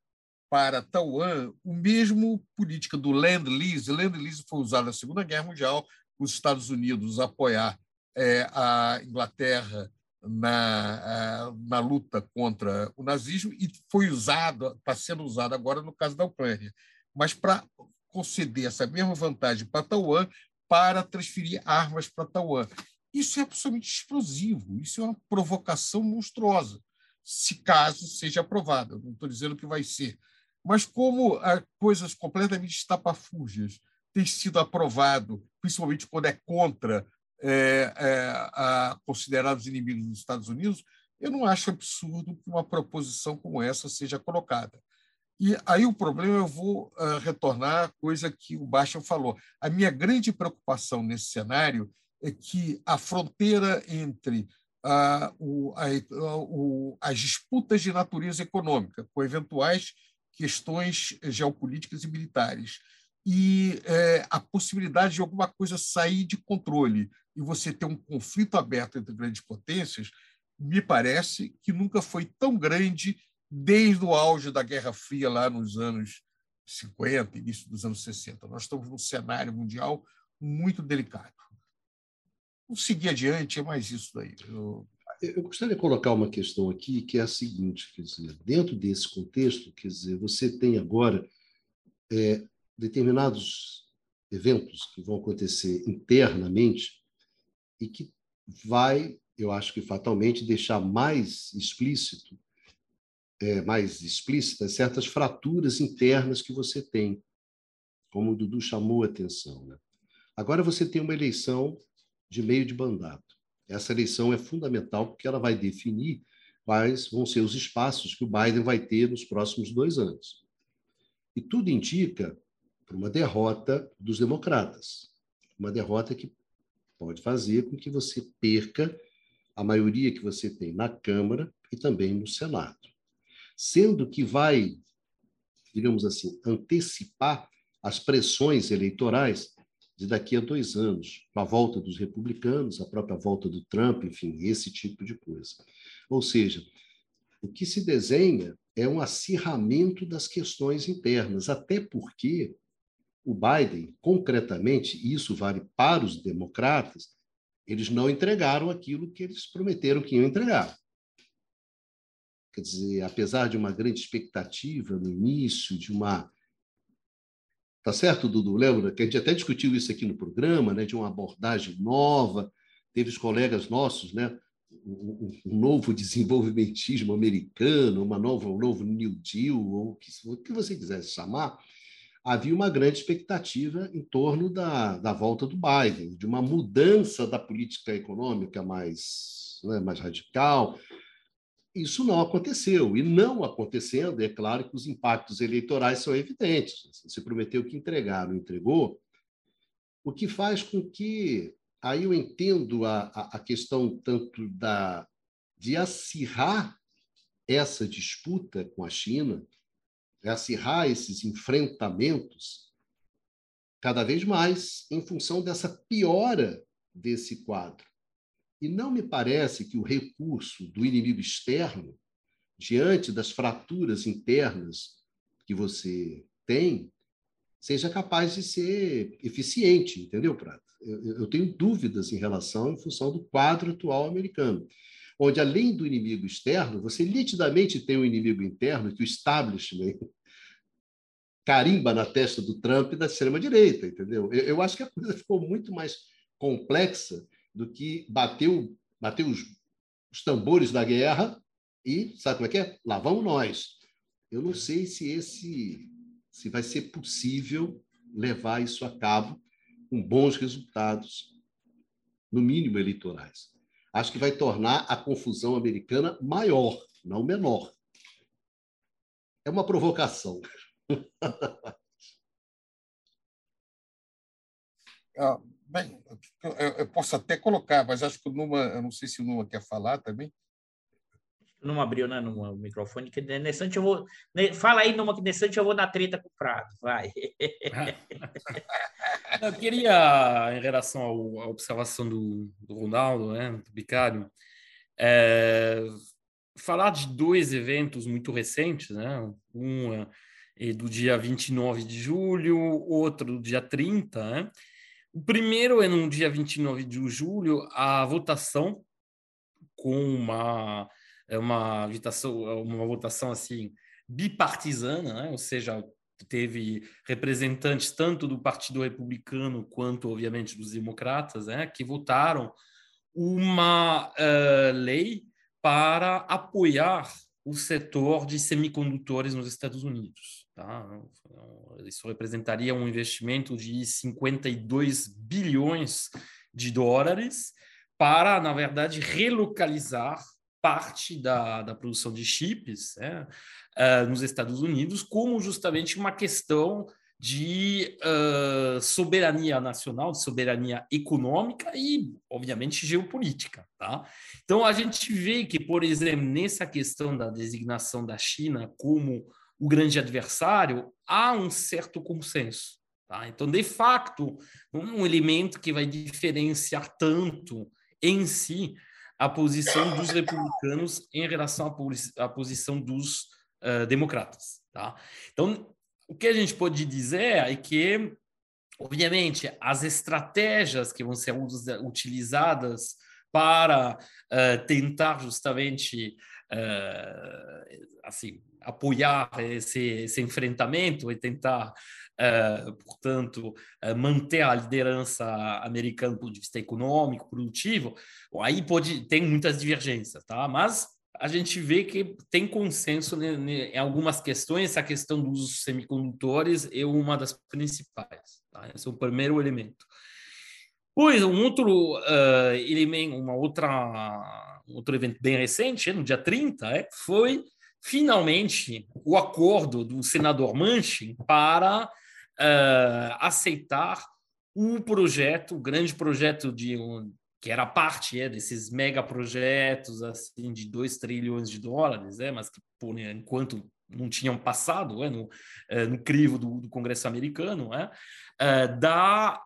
para Taiwan o mesmo política do Land Lease. Land Lease foi usado na Segunda Guerra Mundial os Estados Unidos apoiar é, a Inglaterra na, na luta contra o nazismo e foi usado, está sendo usado agora no caso da Ucrânia, mas para conceder essa mesma vantagem para Taiwan para transferir armas para Taiwan. Isso é absolutamente explosivo, isso é uma provocação monstruosa, se caso seja aprovado. Não estou dizendo que vai ser. Mas como coisas completamente estapafúrdias tem sido aprovado, principalmente quando é contra é, é, a, considerados inimigos dos Estados Unidos, eu não acho absurdo que uma proposição como essa seja colocada. E aí o problema, eu vou uh, retornar à coisa que o Baixa falou. A minha grande preocupação nesse cenário é que a fronteira entre uh, o, a, o, as disputas de natureza econômica, com eventuais questões geopolíticas e militares, e é, a possibilidade de alguma coisa sair de controle e você ter um conflito aberto entre grandes potências, me parece que nunca foi tão grande desde o auge da Guerra Fria, lá nos anos 50, início dos anos 60. Nós estamos num cenário mundial muito delicado. Vamos seguir adiante, é mais isso daí.
Eu... Eu gostaria de colocar uma questão aqui, que é a seguinte, quer dizer, dentro desse contexto, quer dizer, você tem agora é, determinados eventos que vão acontecer internamente e que vai, eu acho que fatalmente, deixar mais explícito, é, mais explícitas certas fraturas internas que você tem, como o Dudu chamou a atenção. Né? Agora você tem uma eleição de meio de mandato. Essa eleição é fundamental porque ela vai definir quais vão ser os espaços que o Biden vai ter nos próximos dois anos. E tudo indica para uma derrota dos democratas. Uma derrota que pode fazer com que você perca a maioria que você tem na Câmara e também no Senado. Sendo que vai, digamos assim, antecipar as pressões eleitorais de daqui a dois anos, com a volta dos republicanos, a própria volta do Trump, enfim, esse tipo de coisa. Ou seja, o que se desenha é um acirramento das questões internas, até porque o Biden, concretamente, e isso vale para os democratas, eles não entregaram aquilo que eles prometeram que iam entregar. Quer dizer, apesar de uma grande expectativa no início, de uma. Tá certo, Dudu? Lembra que a gente até discutiu isso aqui no programa, né, de uma abordagem nova. Teve os colegas nossos, né, um, um novo desenvolvimentismo americano, uma nova, um novo New Deal, ou o que, o que você quisesse chamar, havia uma grande expectativa em torno da, da volta do Biden, de uma mudança da política econômica mais, né, mais radical. Isso não aconteceu. E não acontecendo, é claro que os impactos eleitorais são evidentes. Se prometeu que entregar, não entregou, o que faz com que. Aí eu entendo a, a, a questão tanto da, de acirrar essa disputa com a China, acirrar esses enfrentamentos cada vez mais em função dessa piora desse quadro. E não me parece que o recurso do inimigo externo, diante das fraturas internas que você tem, seja capaz de ser eficiente, entendeu, Prata? Eu, eu tenho dúvidas em relação, em função do quadro atual americano onde, além do inimigo externo, você nitidamente tem um inimigo interno que o establishment carimba na testa do Trump e da extrema-direita, entendeu? Eu, eu, acho que a coisa ficou muito mais complexa do que bateu, bateu os, os tambores da guerra e, sabe como é que é? Lá vamos nós. Eu não sei se esse se vai ser possível levar isso a cabo com bons resultados, no mínimo eleitorais. Acho que vai tornar a confusão americana maior, não menor. É uma provocação.
ah, bem, eu, posso até colocar, mas acho que o Numa, eu não sei se o Numa quer falar também.
Não abriu né, no microfone, que nesse eu vou. Fala aí, Numa, que nesse eu vou dar treta com o Prado. Vai.
eu queria, em relação ao, à observação do, do Ronaldo, né, do Bicário, é, falar de dois eventos muito recentes, né? Um é do dia 29 de julho, outro do dia 30. Né? O primeiro é no dia 29 de julho, a votação com uma é uma votação, uma votação assim bipartisana, né? ou seja, teve representantes tanto do Partido Republicano quanto, obviamente, dos democratas, né? que votaram uma uh, lei para apoiar o setor de semicondutores nos Estados Unidos. Tá? Isso representaria um investimento de 52 bilhões de dólares para, na verdade, relocalizar parte da, da produção de chips né, uh, nos Estados Unidos, como justamente uma questão de uh, soberania nacional, de soberania econômica e, obviamente, geopolítica. Tá? Então, a gente vê que, por exemplo, nessa questão da designação da China como o grande adversário, há um certo consenso. Tá? Então, de fato, um elemento que vai diferenciar tanto em si a posição dos republicanos em relação à, posição dos uh, democratas. Tá? Então, o que a gente pode dizer é que, obviamente, as estratégias que vão ser utilizadas para uh, tentar justamente uh, assim apoiar esse, esse enfrentamento e tentar, uh, portanto, uh, manter a liderança americana do ponto de vista econômico, produtivo, aí pode tem muitas divergências, tá? Mas a gente vê que tem consenso em algumas questões, a questão dos semicondutores é uma das principais. Tá? Esse é o primeiro elemento. Pois, um outro uh, elemento, uma outra, outro evento bem recente, no dia 30, é, foi finalmente o acordo do senador Manchin para uh, aceitar o projeto, o grande projeto de um, que era parte é, desses megaprojetos assim de 2 trilhões de dólares, é, mas que por enquanto não tinham passado é, no, é, no crivo do, do, Congresso americano, é, é da,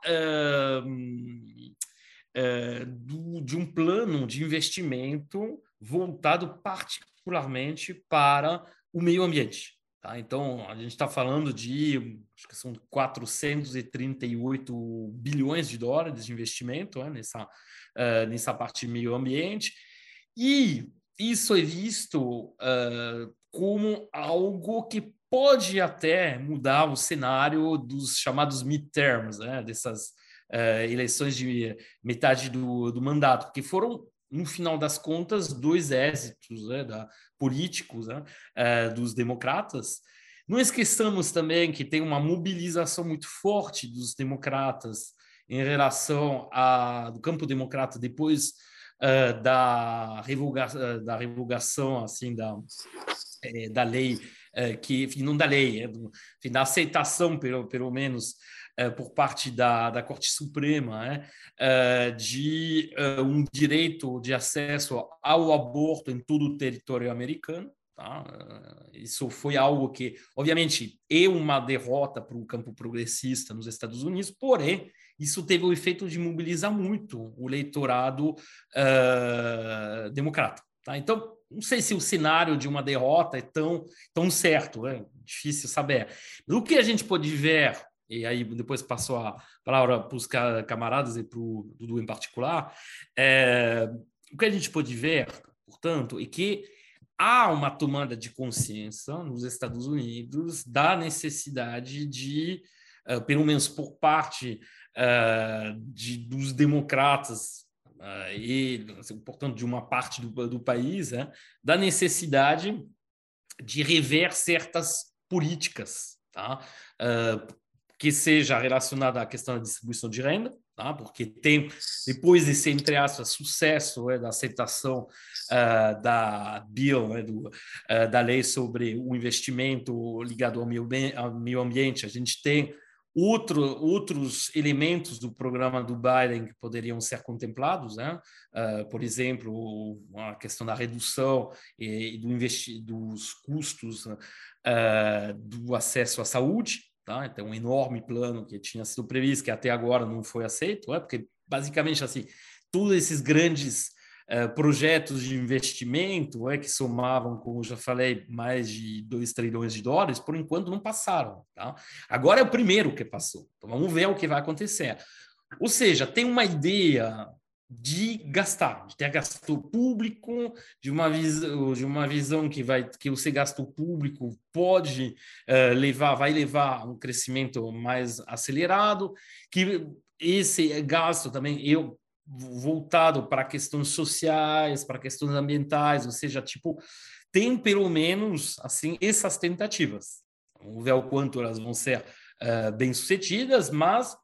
é, do, de um plano de investimento voltado particularmente para o meio ambiente. Tá? Então, a gente está falando de, acho que são 438 bilhões de dólares de investimento né, nessa, uh, nessa parte de meio ambiente, e isso é visto uh, como algo que pode até mudar o cenário dos chamados midterms, né, dessas uh, eleições de metade do, do mandato, que foram no final das contas, dois êxitos né, da, políticos né, uh, dos democratas. Não esqueçamos também que tem uma mobilização muito forte dos democratas em relação a, do campo democrata depois uh, da, revoga, uh, da revogação assim da, da lei que não da lei, é do, enfim, da aceitação pelo, pelo menos por parte da, da Corte Suprema né, eh, de eh, um direito de acesso ao aborto em todo o território americano. Tá? Isso foi algo que, obviamente, é uma derrota para o campo progressista nos Estados Unidos, porém, isso teve o efeito de mobilizar muito o eleitorado uh, democrata. Tá? Então, não sei se o cenário de uma derrota é tão, tão certo, é difícil saber. O que a gente pode ver e aí depois passou a palavra para os camaradas e para o Dudu em particular, é, o que a gente pode ver, portanto, é que há uma tomada de consciência nos Estados Unidos da necessidade de, uh, pelo menos por parte uh, de, dos democratas uh, e, assim, portanto, de uma parte do, do país, né, da necessidade de rever certas políticas, tá? Uh, que seja relacionada à questão da distribuição de renda, tá? porque tem, depois desse, entre aspas, sucesso é, da aceitação uh, da bill, né, do, uh, da lei sobre o investimento ligado ao meio, ao meio ambiente, a gente tem outro, outros elementos do programa do Biden que poderiam ser contemplados, né? Uh, por exemplo, a questão da redução e, e do dos custos do acesso à saúde, Tá? Então, um enorme plano que tinha sido previsto, que até agora não foi aceito, é porque basicamente assim, todos esses grandes uh, projetos de investimento é, que somavam, como já falei, mais de 2 trilhões de dólares, por enquanto não passaram. Tá? Agora é o primeiro que passou. Então, vamos ver o que vai acontecer. Ou seja, tem uma ideia de gastar, de ter gasto público, de uma visão, de uma visão que vai que o gasto público pode uh, levar, vai levar a um crescimento mais acelerado, que esse gasto também eu voltado para questões sociais, para questões ambientais, ou seja, tipo tem pelo menos assim essas tentativas. Vamos ver o quanto elas vão ser uh, bem sucedidas, mas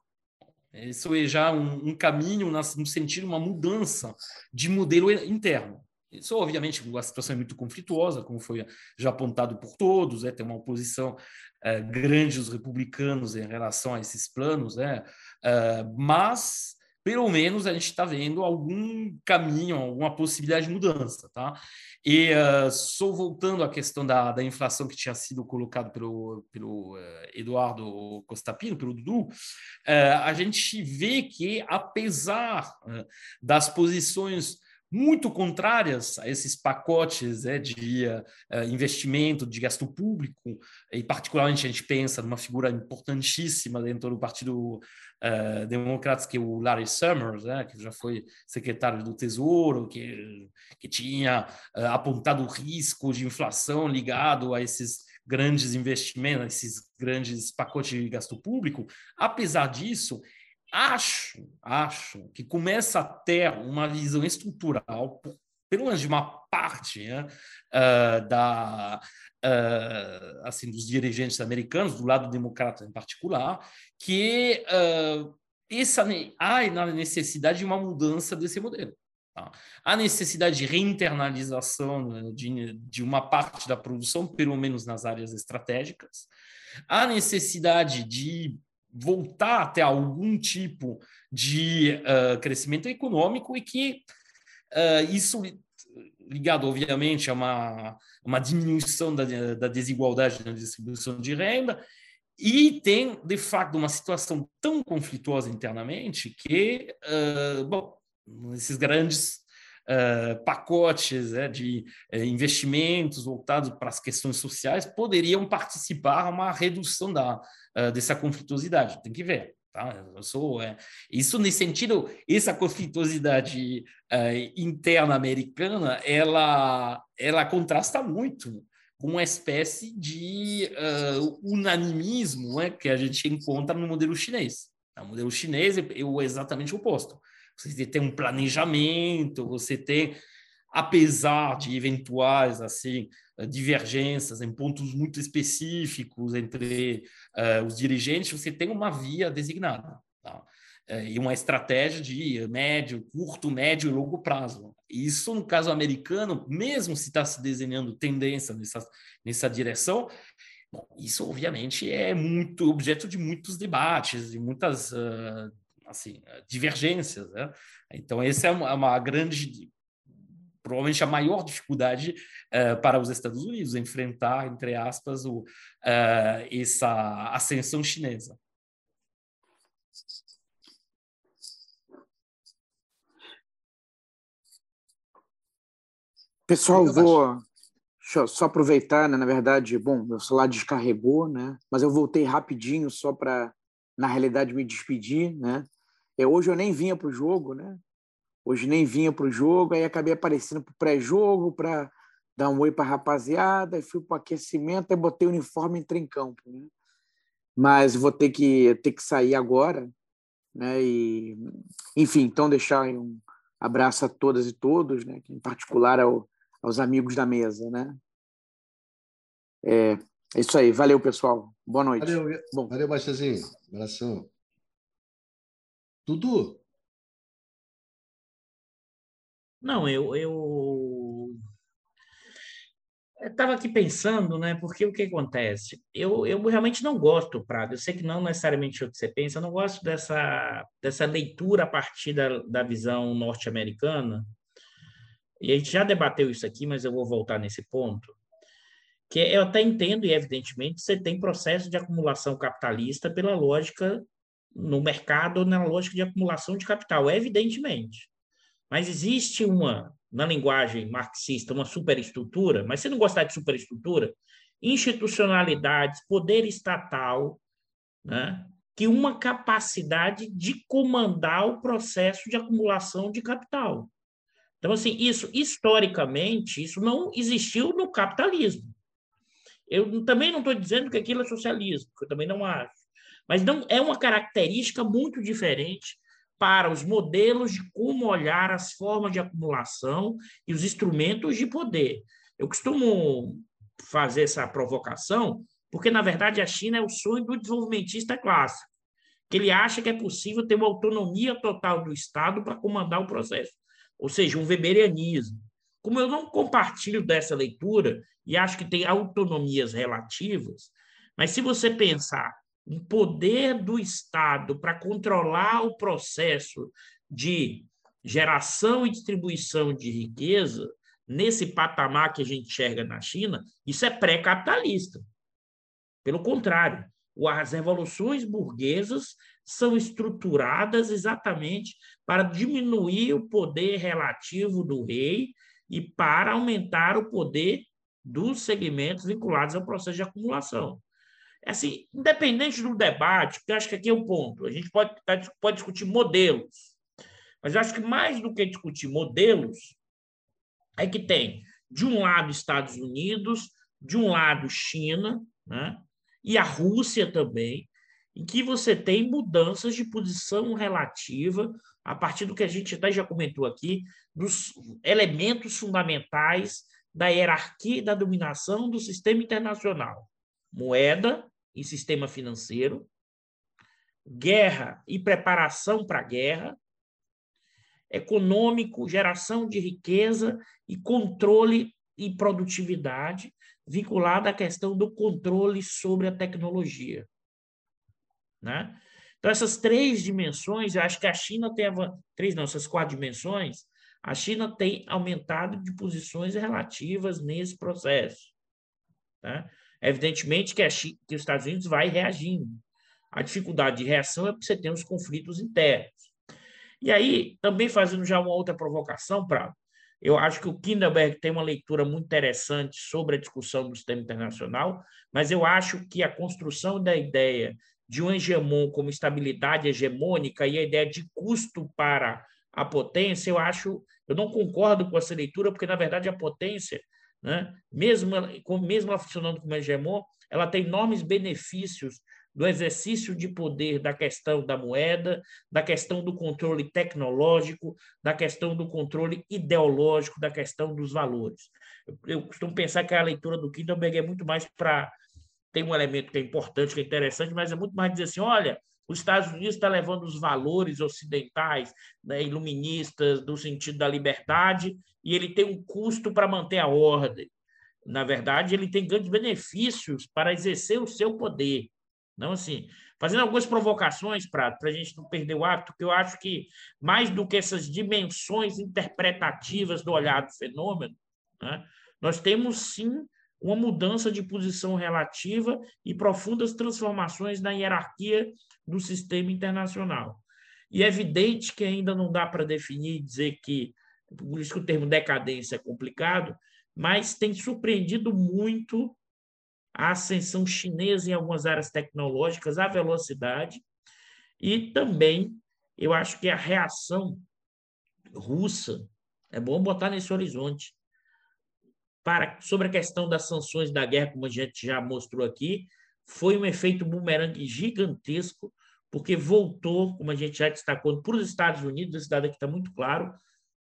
isso é já um, um caminho no sentido uma mudança de modelo interno. Isso, obviamente, a situação é muito conflituosa, como foi já apontado por todos, é, tem uma oposição é, grande dos republicanos em relação a esses planos, né? É, mas pelo menos a gente está vendo algum caminho, alguma possibilidade de mudança. Tá? E uh, só voltando à questão da, da inflação que tinha sido colocado pelo, pelo uh, Eduardo Costapino, pelo Dudu, uh, a gente vê que, apesar das posições muito contrárias a esses pacotes né, de uh, investimento, de gasto público, e particularmente a gente pensa numa figura importantíssima dentro do Partido uh, Democrata, que é o Larry Summers, né, que já foi secretário do Tesouro, que, que tinha uh, apontado o risco de inflação ligado a esses grandes investimentos, esses grandes pacotes de gasto público. Apesar disso, acho, acho que começa a ter uma visão estrutural, pelo menos de uma parte né, uh, da, uh, assim, dos dirigentes americanos, do lado democrata em particular, que uh, essa, há na necessidade de uma mudança desse modelo. Tá? A necessidade de reinternalização né, de, de uma parte da produção, pelo menos nas áreas estratégicas, a necessidade de voltar até algum tipo de uh, crescimento econômico e que uh, isso ligado, obviamente, a uma, uma diminuição da, da desigualdade na distribuição de renda, e tem, de fato, uma situação tão conflituosa internamente que, uh, bom, esses grandes uh, pacotes né, de uh, investimentos voltados para as questões sociais poderiam participar uma redução da, uh, dessa conflituosidade. Tem que ver. Tá? Eu sou, é, isso nesse sentido, essa conflituosidade interna americana, ela, ela contrasta muito com uma espécie de unanimismo né, que a gente encontra no modelo chinês. O modelo chinês é exatamente o oposto você tem um planejamento, você tem, apesar de eventuais assim divergências em pontos muito específicos entre uh, os dirigentes, você tem uma via designada. Tá? Uh, e uma estratégia de médio, curto, médio e longo prazo. Isso, no caso americano, mesmo se está se desenhando tendência nessa, nessa direção, bom, isso obviamente é muito objeto de muitos debates, de muitas uh, assim, eh, divergências. Né? Então, essa é uma, uma, grande, provavelmente a maior dificuldade uh, para os Estados Unidos, enfrentar, entre aspas, o, uh, essa ascensão chinesa.
Pessoal, vou Deixa eu só aproveitar, né? Na verdade, bom, meu celular descarregou, né? Mas eu voltei rapidinho só para, na realidade, me despedir, né? É, hoje eu nem vinha para o jogo, né? Hoje nem vinha para o jogo, aí acabei aparecendo para o pré-jogo para dar um oi para a rapaziada, fui para o aquecimento, e botei o uniforme e entrei em campo. Né? Mas vou ter que, ter que sair agora. Né? E, enfim, então deixar um abraço a todas e todos, né? em particular ao, aos amigos da mesa. Né? É, é isso aí. Valeu, pessoal. Boa noite.
Valeu,
Bom.
valeu Baixazinho. Abração. Dudu?
Não, eu eu estava aqui pensando, né? Porque o que acontece? Eu, eu realmente não gosto, Prado. Eu sei que não necessariamente é o que você pensa, eu não gosto dessa, dessa leitura a partir da, da visão norte-americana. E a gente já debateu isso aqui, mas eu vou voltar nesse ponto. Que eu até entendo, e evidentemente, você tem processo de acumulação capitalista pela lógica no mercado na lógica de acumulação de capital, evidentemente. Mas existe uma, na linguagem marxista, uma superestrutura, mas se não gostar de superestrutura, institucionalidades, poder estatal, né, que uma capacidade de comandar o processo de acumulação de capital. Então, assim, isso, historicamente, isso não existiu no capitalismo. Eu também não estou dizendo que aquilo é socialismo, que eu também não acho. Mas não é uma característica muito diferente para os modelos de como olhar as formas de acumulação e os instrumentos de poder. Eu costumo fazer essa provocação porque, na verdade, a China é o sonho do desenvolvimentista clássico, que ele acha que é possível ter uma autonomia total do Estado para comandar o processo, ou seja, um weberianismo. Como eu não compartilho dessa leitura e acho que tem autonomias relativas, mas se você pensar um poder do Estado para controlar o processo de geração e distribuição de riqueza, nesse patamar que a gente enxerga na China, isso é pré-capitalista. Pelo contrário, as revoluções burguesas são estruturadas exatamente para diminuir o poder relativo do rei e para aumentar o poder dos segmentos vinculados ao processo de acumulação. É assim, independente do debate, porque acho que aqui é o um ponto, a gente pode, tá, pode discutir modelos, mas acho que mais do que discutir modelos, é que tem, de um lado, Estados Unidos, de um lado, China, né? e a Rússia também, em que você tem mudanças de posição relativa, a partir do que a gente até já comentou aqui, dos elementos fundamentais da hierarquia e da dominação do sistema internacional. Moeda, e sistema financeiro, guerra e preparação para a guerra, econômico, geração de riqueza e controle e produtividade, vinculada à questão do controle sobre a tecnologia. Né? Então, essas três dimensões, eu acho que a China tem. Três, não, essas quatro dimensões, a China tem aumentado de posições relativas nesse processo. Tá? Evidentemente que, a China, que os Estados Unidos vai reagindo. A dificuldade de reação é porque você tem os conflitos internos. E aí, também fazendo já uma outra provocação, para Eu acho que o Kinderberg tem uma leitura muito interessante sobre a discussão do sistema internacional, mas eu acho que a construção da ideia de um hegemon como estabilidade hegemônica e a ideia de custo para a potência, eu acho, eu não concordo com essa leitura, porque na verdade a potência, né, mesmo, mesmo ela funcionando como hegemon, ela tem enormes benefícios do exercício de poder da questão da moeda, da questão do controle tecnológico, da questão do controle ideológico, da questão dos valores. Eu, costumo pensar que a leitura do Kindleberg é muito mais para. Tem um elemento que é importante, que é interessante, mas é muito mais dizer assim: olha, os Estados Unidos está levando os valores ocidentais, né, iluministas, do sentido da liberdade, e ele tem um custo para manter a ordem. Na verdade, ele tem grandes benefícios para exercer o seu poder. Não assim, fazendo algumas provocações para a gente não perder o hábito, que eu acho que mais do que essas dimensões interpretativas do olhar do fenômeno, né, nós temos sim uma mudança de posição relativa e profundas transformações na hierarquia do sistema internacional. E é evidente que ainda não dá para definir e dizer que, por isso que o termo decadência é complicado, mas tem surpreendido muito a ascensão chinesa em algumas áreas tecnológicas, a velocidade, e também eu acho que a reação russa, é bom botar nesse horizonte, para, sobre a questão das sanções da guerra, como a gente já mostrou aqui, foi um efeito bumerangue gigantesco, porque voltou, como a gente já destacou, para os Estados Unidos, esse dado aqui está muito claro,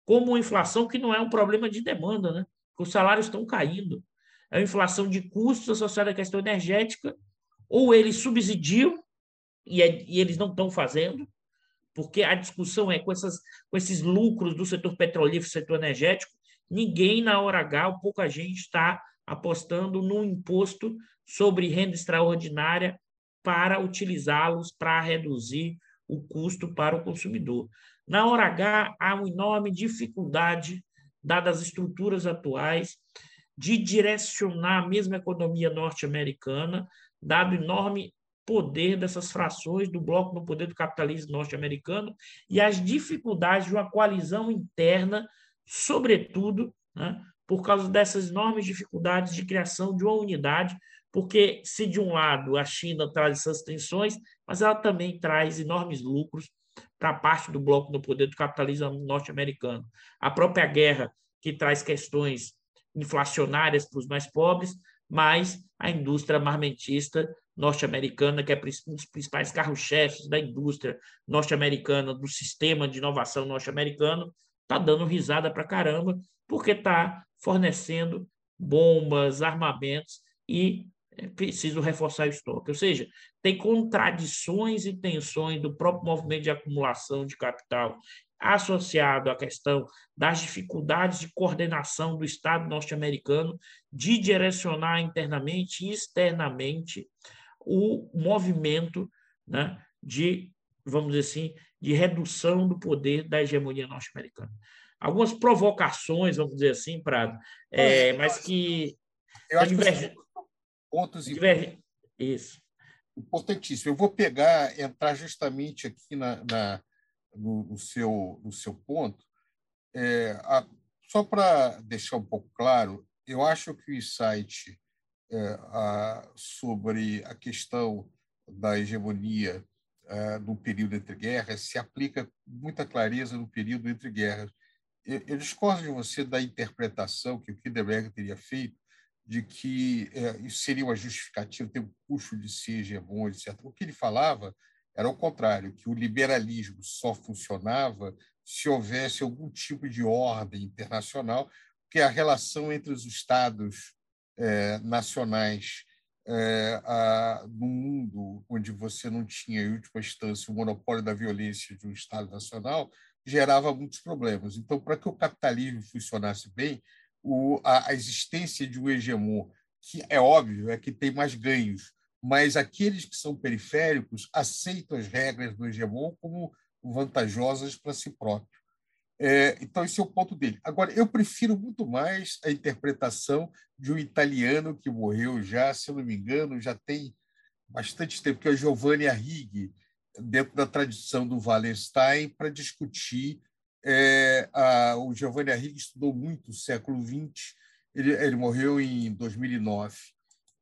como uma inflação que não é um problema de demanda, né? Os salários estão caindo a inflação de custos associada à questão energética, ou eles subsidiam, e, é, e eles não estão fazendo, porque a discussão é com, essas, com esses lucros do setor petrolífero, setor energético, ninguém na hora H, ou pouca gente está apostando no imposto sobre renda extraordinária para utilizá-los para reduzir o custo para o consumidor. Na hora H, há uma enorme dificuldade, dadas as estruturas atuais, de direcionar a mesma economia norte-americana, dado o enorme poder dessas frações do bloco no poder do capitalismo norte-americano e as dificuldades de uma coalizão interna, sobretudo, né, por causa dessas enormes dificuldades de criação de uma unidade, porque se de um lado a China traz essas tensões, mas ela também traz enormes lucros para parte do bloco no poder do capitalismo norte-americano. A própria guerra que traz questões inflacionárias para os mais pobres, mas a indústria armamentista norte-americana, que é um dos principais carros-chefes da indústria norte-americana, do sistema de inovação norte-americano, está dando risada para caramba, porque está fornecendo bombas, armamentos e é preciso reforçar o estoque. Ou seja, tem contradições e tensões do próprio movimento de acumulação de capital associado à questão das dificuldades de coordenação do Estado norte-americano de direcionar internamente e externamente o movimento né, de, vamos dizer assim, de redução do poder da hegemonia norte-americana. Algumas provocações, vamos dizer assim, Prado, é, mas que.
Eu acho diverge... que pontos diverge...
Isso.
Importantíssimo. Eu vou pegar, entrar justamente aqui na, na no, no, seu, no seu ponto, é, a, só para deixar um pouco claro, eu acho que o insight é, a, sobre a questão da hegemonia é, no período entre guerras se aplica com muita clareza no período entre guerras. Eu, eu discordo de você da interpretação que o Kinderberg teria feito de que é, isso seria uma justificativa, ter um custo de ser hegemon, etc. O que ele falava era o contrário, que o liberalismo só funcionava se houvesse algum tipo de ordem internacional, que a relação entre os estados é, nacionais é, a, no mundo onde você não tinha, em última instância, o monopólio da violência de um Estado nacional, gerava muitos problemas. Então, para que o capitalismo funcionasse bem, o, a, a existência de um hegemon, que é óbvio, é que tem mais ganhos, mas aqueles que são periféricos aceitam as regras do hegemon como vantajosas para si próprio. É, então, esse é o ponto dele. Agora, eu prefiro muito mais a interpretação de um italiano que morreu já, se eu não me engano, já tem bastante tempo, que é o Giovanni Arrighi, dentro da tradição do Wallenstein, para discutir É, a, o Giovanni Arrighi estudou muito o século XX, ele, ele morreu em 2009.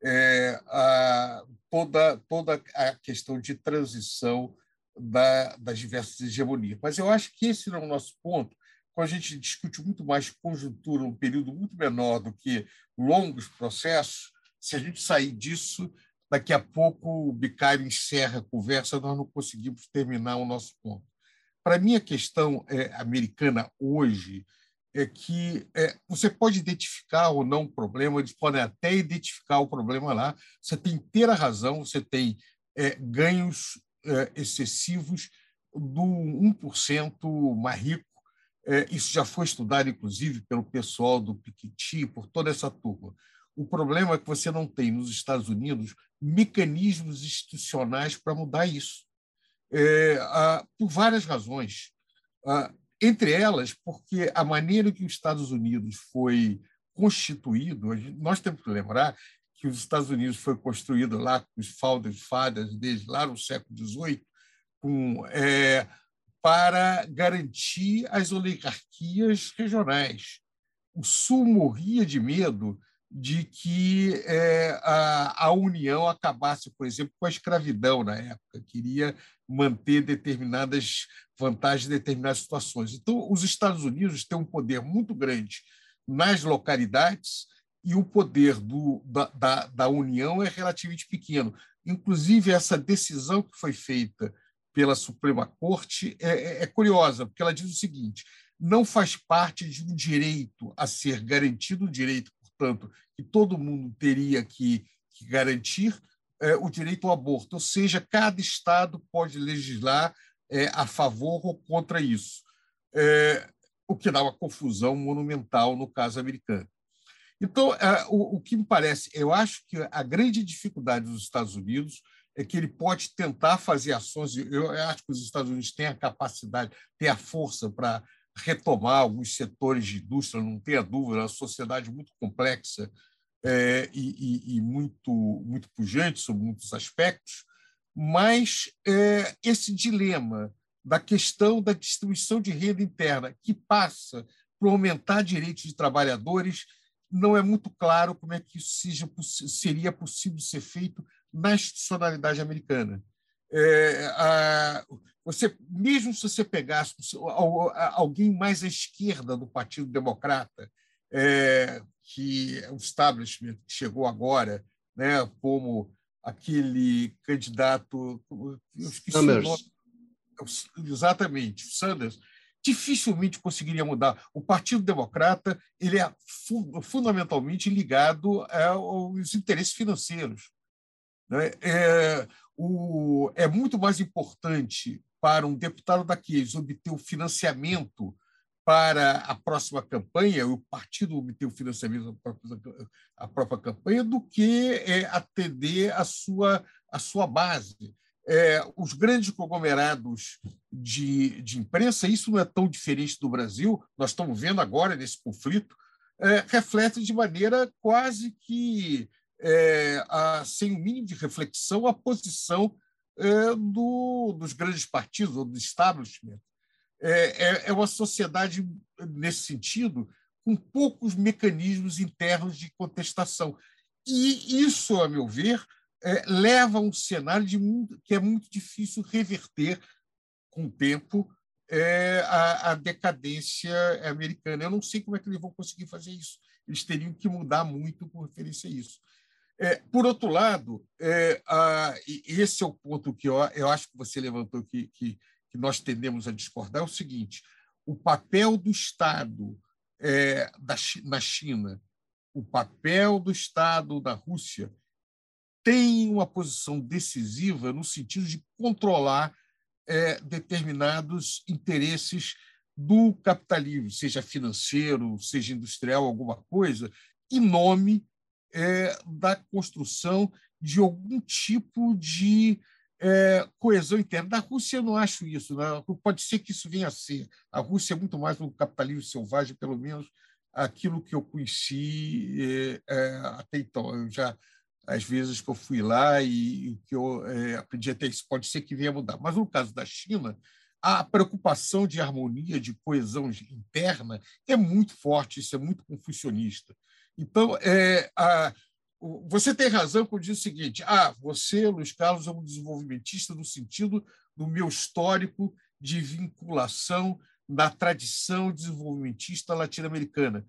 É, a, toda, toda a questão de transição da, das diversas hegemonias. Mas eu acho que esse não é o nosso ponto, quando a gente discute muito mais conjuntura, um período muito menor do que longos processos, se a gente sair disso, daqui a pouco o Bicário encerra a conversa, nós não conseguimos terminar o nosso ponto. Para mim, a questão é, americana hoje é que é, você pode identificar ou não o problema, eles podem até identificar o problema lá, você tem inteira razão, você tem é, ganhos excessivos do 1% mais rico é, isso já foi estudado, inclusive, pelo pessoal do Piketty, por toda essa turma. O problema é que você não tem nos Estados Unidos mecanismos institucionais para mudar isso, é, por várias razões. entre elas, porque a maneira que os Estados Unidos foi constituído, nós temos que lembrar que os Estados Unidos foi construído lá com os founders fathers desde lá no século XVIII, com é, para garantir as oligarquias regionais. O Sul morria de medo de que é, a, a União acabasse, por exemplo, com a escravidão na época, queria manter determinadas vantagens determinadas situações. Então, os Estados Unidos têm um poder muito grande nas localidades e o poder do, da, da, da União é relativamente pequeno. Inclusive, essa decisão que foi feita pela Suprema Corte é, é, é, curiosa, porque ela diz o seguinte: não faz parte de um direito a ser garantido, um direito, portanto, que todo mundo teria que, que garantir é, o direito ao aborto, ou seja, cada Estado pode legislar é, a favor ou contra isso, é, o que dá uma confusão monumental no caso americano. Então, é, o, o que me parece, eu acho que a grande dificuldade dos Estados Unidos é que ele pode tentar fazer ações. Eu acho que os Estados Unidos têm a capacidade, têm a força para retomar alguns setores de indústria, não tenha dúvida, é uma sociedade muito complexa é, e, e, muito, muito pujante sobre muitos aspectos, mas é, esse dilema da questão da distribuição de renda interna, que passa por aumentar direitos de trabalhadores, não é muito claro como é que isso seja, seria possível ser feito na institucionalidade americana. É, a, você, mesmo se você pegasse alguém mais à esquerda do Partido Democrata, é, que é o establishment que chegou agora, né, como aquele candidato. Sanders. Nome, exatamente, Sanders, dificilmente conseguiria mudar. O Partido Democrata ele é fundamentalmente ligado aos interesses financeiros. Né? É, o, é muito mais importante para um deputado daqueles obter o financiamento para a próxima campanha, o partido obter o financiamento da própria campanha, do que é, atender a sua, a sua base. É, os grandes conglomerados de, de imprensa, isso não é tão diferente do Brasil, nós estamos vendo agora nesse conflito, é, refletem de maneira quase que é, a, sem o mínimo de reflexão, a posição é, do, dos grandes partidos ou do establishment. É, é, é uma sociedade, nesse sentido, com poucos mecanismos internos de contestação. E isso, a meu ver, é, leva a um cenário de muito, que é muito difícil reverter com o tempo é, a, a, decadência americana. Eu não sei como é que eles vão conseguir fazer isso. Eles teriam que mudar muito com referência a isso. É, por outro lado, é, a, esse é o ponto que eu, eu acho que você levantou que, que, que, nós tendemos a discordar, é o seguinte, o papel do Estado é, da, na China, o papel do Estado da Rússia tem uma posição decisiva no sentido de controlar é, determinados interesses do capitalismo, seja financeiro, seja industrial, alguma coisa, em nome é, da construção de algum tipo de é, coesão interna. Da Rússia, eu não acho isso. Né? Pode ser que isso venha a ser. A Rússia é muito mais um capitalismo selvagem, pelo menos aquilo que eu conheci é, é até então. Eu já às vezes que eu fui lá e, que eu é, aprendi até isso pode ser que venha mudar. Mas no caso da China, a preocupação de harmonia, de coesão interna é muito forte, isso é muito confucionista. Então, é, a, você tem razão quando diz o seguinte: ah, você, Luiz Carlos, é um desenvolvimentista no sentido do meu histórico de vinculação da tradição desenvolvimentista latino-americana.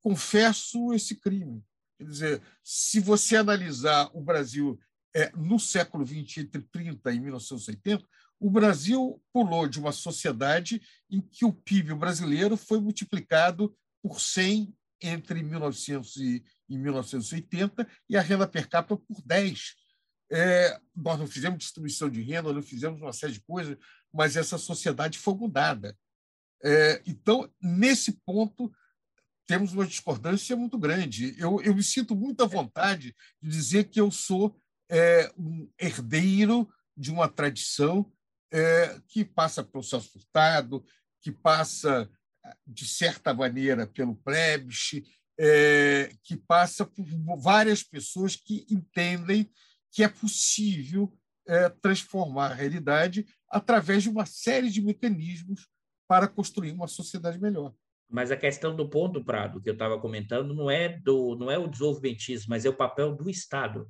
Confesso esse crime. Quer dizer, se você analisar o Brasil é, no século XX, entre 30 e 1980, o Brasil pulou de uma sociedade em que o PIB brasileiro foi multiplicado por 100 entre 1900 e, 1980 e a renda per capita por 10. É, nós não fizemos distribuição de renda, não fizemos uma série de coisas, mas essa sociedade foi mudada. É, então, nesse ponto, temos uma discordância muito grande. Eu, eu me sinto muito à vontade de dizer que eu sou é, um herdeiro de uma tradição é, que passa pelo Celso Furtado, que passa, de certa maneira, pelo Prebisch, é, que passa por várias pessoas que entendem que é possível é, transformar a realidade através de uma série de mecanismos para construir uma sociedade melhor.
Mas a questão do ponto, Prado, que eu estava comentando, não é, do, não é o desenvolvimentismo, mas é o papel do Estado.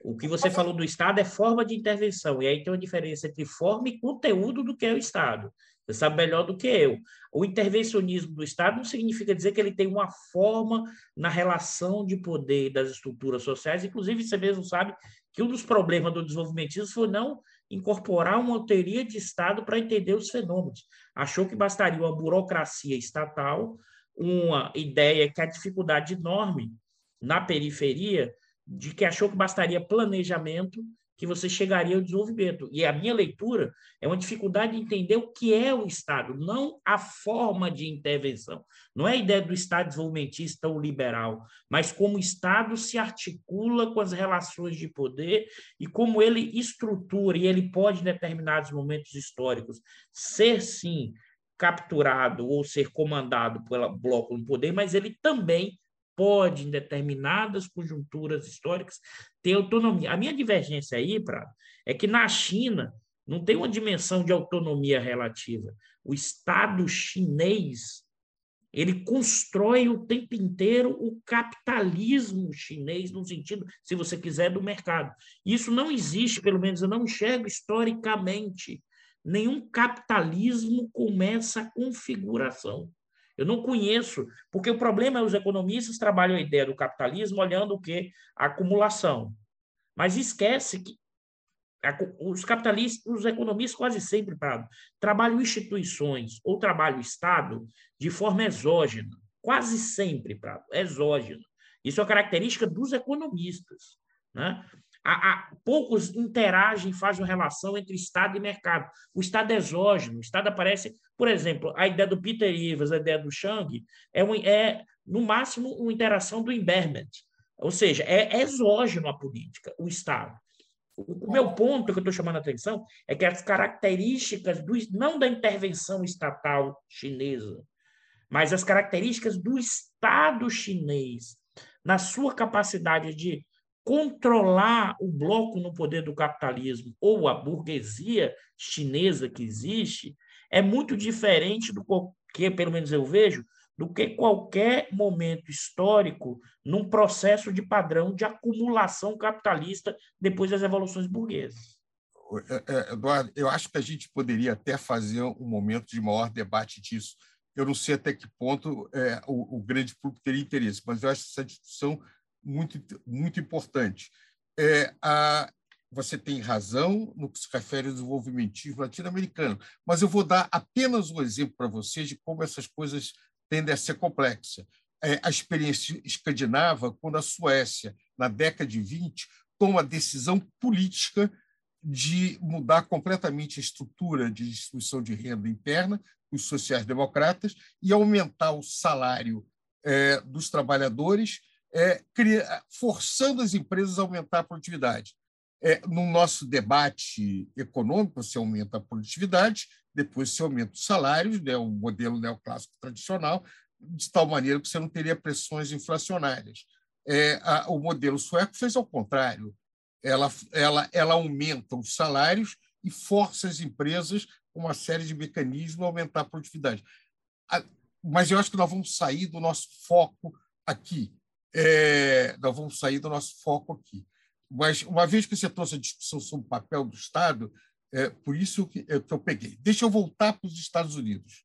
O que você falou do Estado é forma de intervenção, e aí tem uma diferença entre forma e conteúdo do que é o Estado. Você sabe melhor do que eu. O intervencionismo do Estado não significa dizer que ele tem uma forma na relação de poder das estruturas sociais. Inclusive, você mesmo sabe que um dos problemas do desenvolvimentismo foi não incorporar uma teoria de Estado para entender os fenômenos. Achou que bastaria uma burocracia estatal, uma ideia que a dificuldade enorme na periferia de que achou que bastaria planejamento que você chegaria ao desenvolvimento. E a minha leitura é uma dificuldade de entender o que é o Estado, não a forma de intervenção. Não é a ideia do Estado desenvolvimentista ou liberal, mas como o Estado se articula com as relações de poder e como ele estrutura, e ele pode, em determinados momentos históricos, ser, sim, capturado ou ser comandado pelo bloco no poder, mas ele também pode, em determinadas conjunturas históricas, ter autonomia. A minha divergência aí, Prado, é que na China não tem uma dimensão de autonomia relativa. O Estado chinês ele constrói o tempo inteiro o capitalismo chinês, no sentido, se você quiser, do mercado. Isso não existe, pelo menos eu não enxergo historicamente. Nenhum capitalismo com essa configuração. Eu não conheço, porque o problema é os economistas trabalham a ideia do capitalismo olhando o que? A acumulação. Mas esquece que os capitalistas, os economistas quase sempre Prado, trabalham instituições ou trabalham Estado de forma exógena, quase sempre, Prado, exógena. Isso é característica dos economistas. Né? A, a, poucos interagem, fazem uma relação entre Estado e mercado. O Estado é exógeno, o Estado aparece, por exemplo, a ideia do Peter Ivers, a ideia do Chang, é, um, é no máximo uma interação do Imbert, ou seja, é, é exógeno a política, o Estado. O, o meu ponto que eu estou chamando a atenção é que as características, do, não da intervenção estatal chinesa, mas as características do Estado chinês, na sua capacidade de controlar o bloco no poder do capitalismo ou a burguesia chinesa que existe é muito diferente do que, pelo menos eu vejo, do que qualquer momento histórico num processo de padrão de acumulação capitalista depois das revoluções burguesas.
É, é, Eduardo, eu acho que a gente poderia até fazer um momento de maior debate disso. Eu não sei até que ponto é, o, o grande público teria interesse, mas eu acho essa discussão muito, muito importante. É, a, você tem razão no que se refere ao desenvolvimentismo latino-americano, mas eu vou dar apenas um exemplo para vocês de como essas coisas tendem a ser complexas. É, a experiência escandinava, quando a Suécia, na década de 20, toma a decisão política de mudar completamente a estrutura de distribuição de renda interna, os sociais-democratas, e aumentar o salário é, dos trabalhadores é, forçando as empresas a aumentar a produtividade. É, no nosso debate econômico, você aumenta a produtividade, depois você aumenta os salários, né, o modelo neoclássico tradicional, de tal maneira que você não teria pressões inflacionárias. É, a, o modelo sueco fez ao contrário. Ela, ela, ela aumenta os salários e força as empresas com uma série de mecanismos aumentar a produtividade. Mas eu acho que nós vamos sair do nosso foco aqui. É, nós vamos sair do nosso foco aqui. Mas, uma vez que você trouxe a discussão sobre o papel do Estado, é por isso que, é, eu peguei. Deixa eu voltar para os Estados Unidos.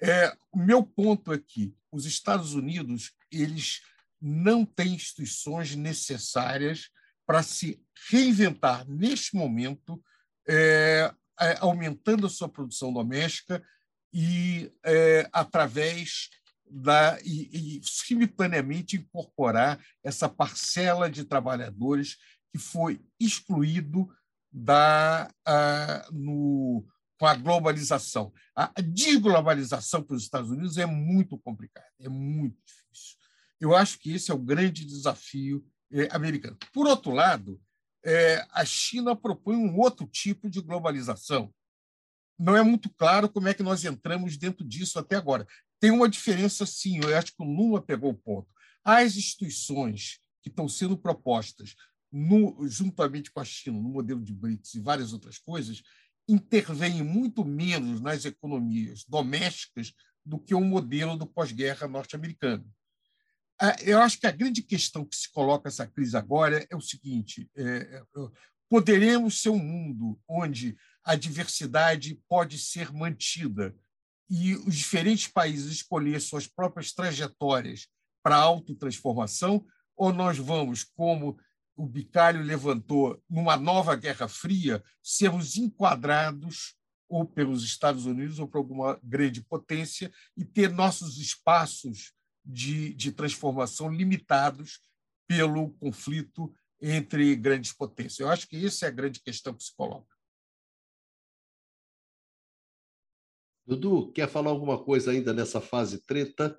É, o meu ponto é que os Estados Unidos eles não têm instituições necessárias para se reinventar neste momento, é, é, aumentando a sua produção doméstica e é, através da e, e, simultaneamente incorporar essa parcela de trabalhadores que foi excluído da no com a globalização. A desglobalização para os Estados Unidos é muito complicada, é muito difícil. Eu acho que esse é o grande desafio é, americano. Por outro lado, é, a China propõe um outro tipo de globalização. Não é muito claro como é que nós entramos dentro disso até agora. Tem uma diferença, sim, eu acho que o Lula pegou o ponto. As instituições que estão sendo propostas no, juntamente com a China, no modelo de BRICS e várias outras coisas, intervêm muito menos nas economias domésticas do que o modelo do pós-guerra norte-americano. Eu acho que a grande questão que se coloca essa crise agora é o seguinte: é, é, poderemos ser um mundo onde a diversidade pode ser mantida e os diferentes países escolher suas próprias trajetórias para autotransformação, ou nós vamos, como o Bicalho levantou numa nova Guerra Fria, sermos enquadrados ou pelos Estados Unidos ou por alguma grande potência e ter nossos espaços de, de transformação limitados pelo conflito entre grandes potências. Eu acho que essa é a grande questão que se coloca.
Dudu, quer falar alguma coisa ainda nessa fase treta?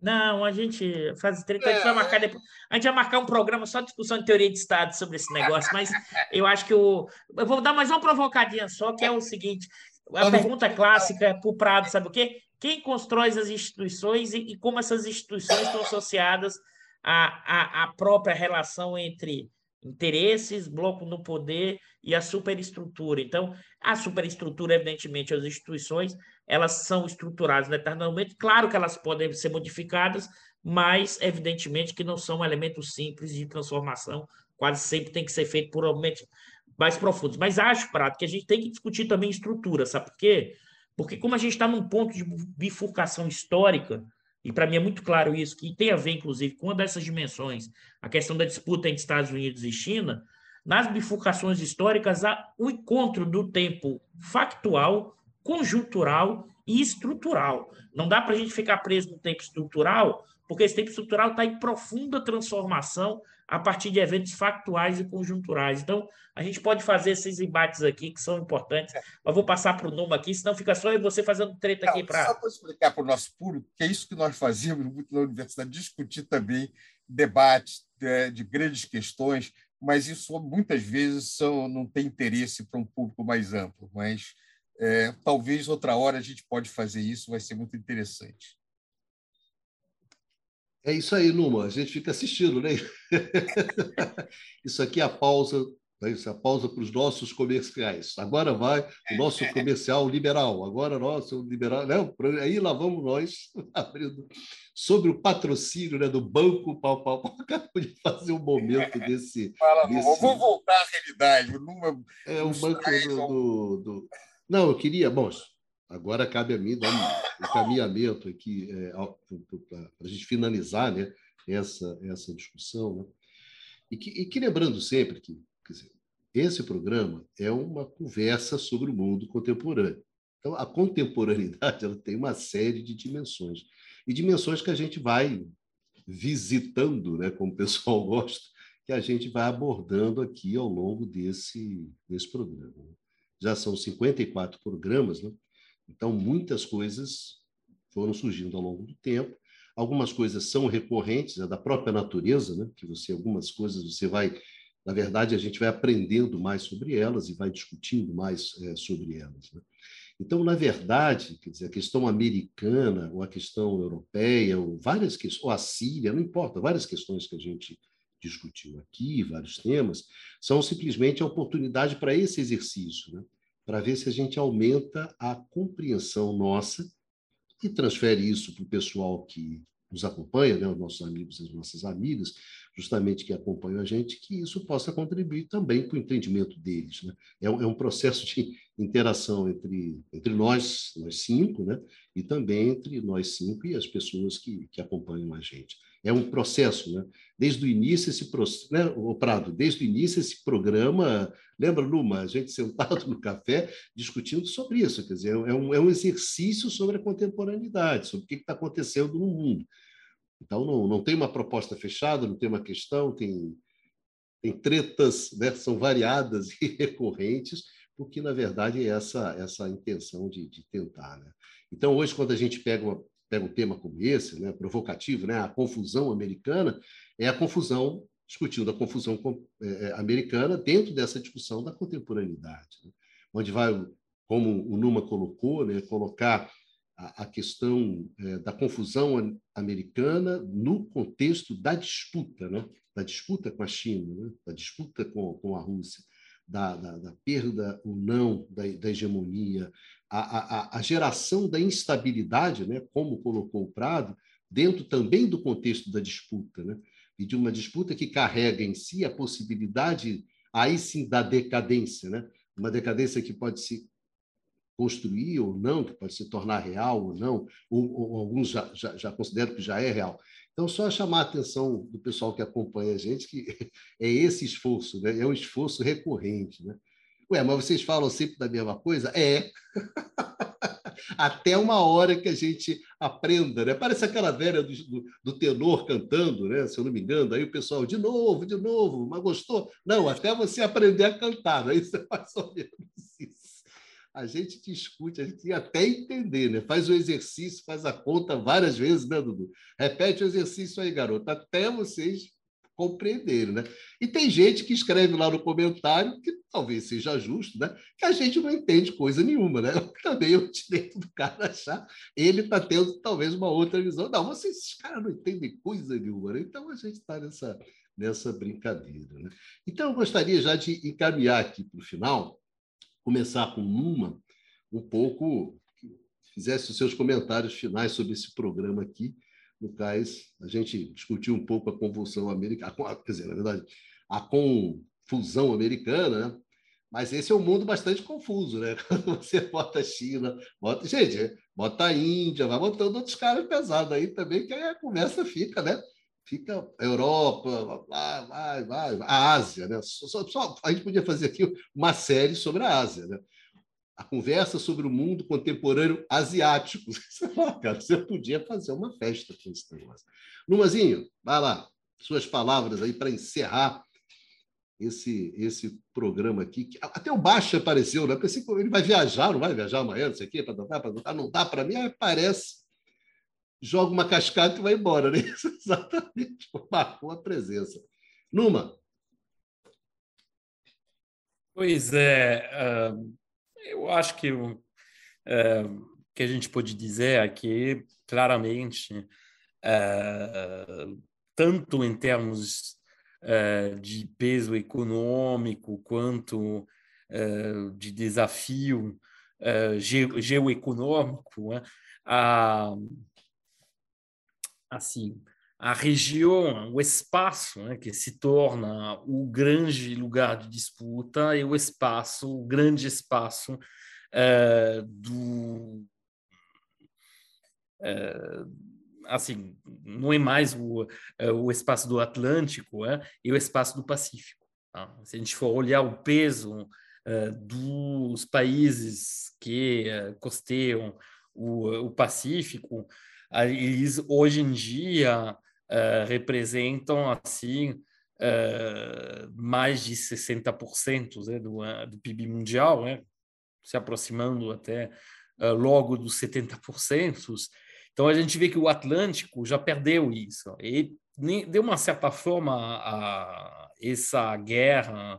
Não, a gente faz 30 a gente vai marcar depois. A gente vai marcar um programa só de discussão de teoria de Estado sobre esse negócio, mas eu acho que o. Eu vou dar mais uma provocadinha só, que é o seguinte: a pergunta clássica para o Prado, sabe o quê? Quem constrói as instituições e, e como essas instituições estão associadas à, à, à própria relação entre interesses, bloco no poder e a superestrutura. Então, a superestrutura, evidentemente, as instituições, elas são estruturadas eternamente. Claro que elas podem ser modificadas, mas, evidentemente, que não são elementos simples de transformação. Quase sempre tem que ser feito por elementos mais profundos. Mas acho, Prato, que a gente tem que discutir também estrutura, sabe por quê? Porque como a gente está num ponto de bifurcação histórica, e para mim é muito claro isso, que tem a ver, inclusive, com uma dessas dimensões, a questão da disputa entre Estados Unidos e China, nas bifurcações históricas há o encontro do tempo factual, conjuntural e estrutural. Não dá para a gente ficar preso no tempo estrutural, porque esse tempo estrutural está em profunda transformação a partir de eventos factuais e conjunturais. Então, a gente pode fazer esses embates aqui que são importantes, mas vou passar para o Numa aqui, senão fica só eu e você fazendo treta Não, aqui para.
Só para explicar para o nosso público que é isso que nós fazíamos muito na universidade, discutir também debates de, é, de grandes questões, mas isso muitas vezes são, não tem interesse para um público mais amplo. Mas é, talvez outra hora a gente pode fazer isso, vai ser muito interessante.
É isso aí, Numa. A gente fica assistindo, né? isso aqui é a pausa, né? isso é a pausa para os nossos comerciais. Agora vai o nosso comercial liberal. Agora nosso liberal. Não, aí lá vamos nós abrindo sobre o patrocínio né, do banco pau, pau, pau. Acabou de fazer um momento desse.
Fala,
desse...
Vou voltar à realidade. Numa...
É o banco do, do, Não, eu queria. Bom, agora cabe a mim dar um encaminhamento aqui é, para a gente finalizar né, essa, essa discussão. Né? E, que, e que lembrando sempre que dizer, esse programa é uma conversa sobre o mundo contemporâneo. Então, a contemporaneidade ela tem uma série de dimensões. E dimensões que a gente vai visitando, né, como o pessoal gosta, que a gente vai abordando aqui ao longo desse, desse programa. Já são 54 programas, né? Então, muitas coisas foram surgindo ao longo do tempo. Algumas coisas são recorrentes, é da própria natureza, né? que você algumas coisas você vai, na verdade, a gente vai aprendendo mais sobre elas e vai discutindo mais é, sobre elas. Né? Então, na verdade, quer dizer, a questão americana ou a questão europeia, ou várias questões, ou a Síria, não importa, várias questões que a gente discutiu aqui, vários temas, são simplesmente a oportunidade para esse exercício, né? para ver se a gente aumenta a compreensão nossa e transfere isso para o pessoal que nos acompanha, né, os nossos amigos e as nossas amigas, justamente que acompanham a gente, que isso possa contribuir também para o entendimento deles. Né? É, um, é um processo de interação entre, entre nós, nós cinco, né? e também entre nós cinco e as pessoas que, que acompanham a gente. É um processo, né? Desde o início, esse né, o Prado, desde o início, esse programa, lembra, Luma, a gente sentado no café discutindo sobre isso, quer dizer, é um, é um exercício sobre a contemporaneidade, sobre o que está acontecendo no mundo. Então, não, não tem uma proposta fechada, não tem uma questão, tem, tem tretas, né, são variadas e recorrentes, porque, na verdade, é essa, essa intenção de, de tentar. Né? Então, hoje, quando a gente pega uma, pega um tema como esse, né, provocativo, né, a confusão americana, é a confusão, discutindo a confusão é, é, americana dentro dessa discussão da contemporaneidade, né, onde vai, como o Numa colocou, né, colocar a, a questão é, da confusão americana no contexto da disputa, né, da disputa com a China, né, da disputa com, com a Rússia. Da, da, da, perda ou não da, da hegemonia, a, a, a geração da instabilidade, né, como colocou o Prado, dentro também do contexto da disputa, né, e de uma disputa que carrega em si a possibilidade, aí sim, da decadência, né, uma decadência que pode se construir ou não, que pode se tornar real ou não, ou, ou alguns já, já, já consideram que já é real. Então, só chamar a atenção do pessoal que acompanha a gente que é esse esforço, né? é um esforço recorrente. Né? Ué, mas vocês falam sempre da mesma coisa? É. Até uma hora que a gente aprenda, né? Parece aquela velha do, do, do, tenor cantando, né? Se eu não me engano, aí o pessoal, de novo, de novo, mas gostou? Não, até você aprender a cantar, né? Isso é mais ou menos isso. A gente discute, a gente até entender, né? Faz o exercício, faz a conta várias vezes, né, Dudu? Repete o exercício aí, garoto, até vocês compreenderem, né? E tem gente que escreve lá no comentário, que talvez seja justo, né? Que a gente não entende coisa nenhuma, né? Também o direito do cara achar, ele está tendo talvez uma outra visão. Não, vocês, esses caras não entendem coisa nenhuma, né? Então a gente está nessa, nessa brincadeira, né? Então eu gostaria já de encaminhar aqui para o final, começar com uma, um pouco, fizesse os seus comentários finais sobre esse programa aqui, no CAIS, a gente discutiu um pouco a convulsão americana, quer dizer, na verdade, a confusão americana, né? mas esse é um mundo bastante confuso, né? Quando você bota a China, bota. Gente, bota a Índia, vai botando outros caras pesados aí também, que aí a conversa fica, né? Fica Europa, vai, vai, vai, a Ásia, né? Só, só, a gente podia fazer aqui uma série sobre a Ásia, né? A conversa sobre o mundo contemporâneo asiático. cara, você podia fazer uma festa com esse negócio. Numazinho, vai lá, suas palavras aí para encerrar esse, esse programa aqui. Até o Baixo apareceu, né? Pensei que ele vai viajar, não vai viajar amanhã, não sei o quê, para dar, para dar. Não dá para mim, aparece, joga uma cascata e vai embora, né? Exatamente marcou a presença. Numa.
Pois é, uh eu acho que o é, que a gente pode dizer é que, claramente, é, tanto em termos é, de peso econômico quanto de desafio geoeconômico, né, assim, a região, o espaço né, que se torna o grande lugar de disputa e o espaço, o grande espaço é, do é, assim não é mais o, é, o espaço do Atlântico é, e o espaço do Pacífico. Tá? Se a gente for olhar o peso dos países que costeiam o, o Pacífico, eles hoje em dia uh, representam assim uh, mais de 60% né, do, uh, do PIB mundial, né, se aproximando até logo dos 70%. Então a gente vê que o Atlântico já perdeu isso. E de uma certa forma a, essa guerra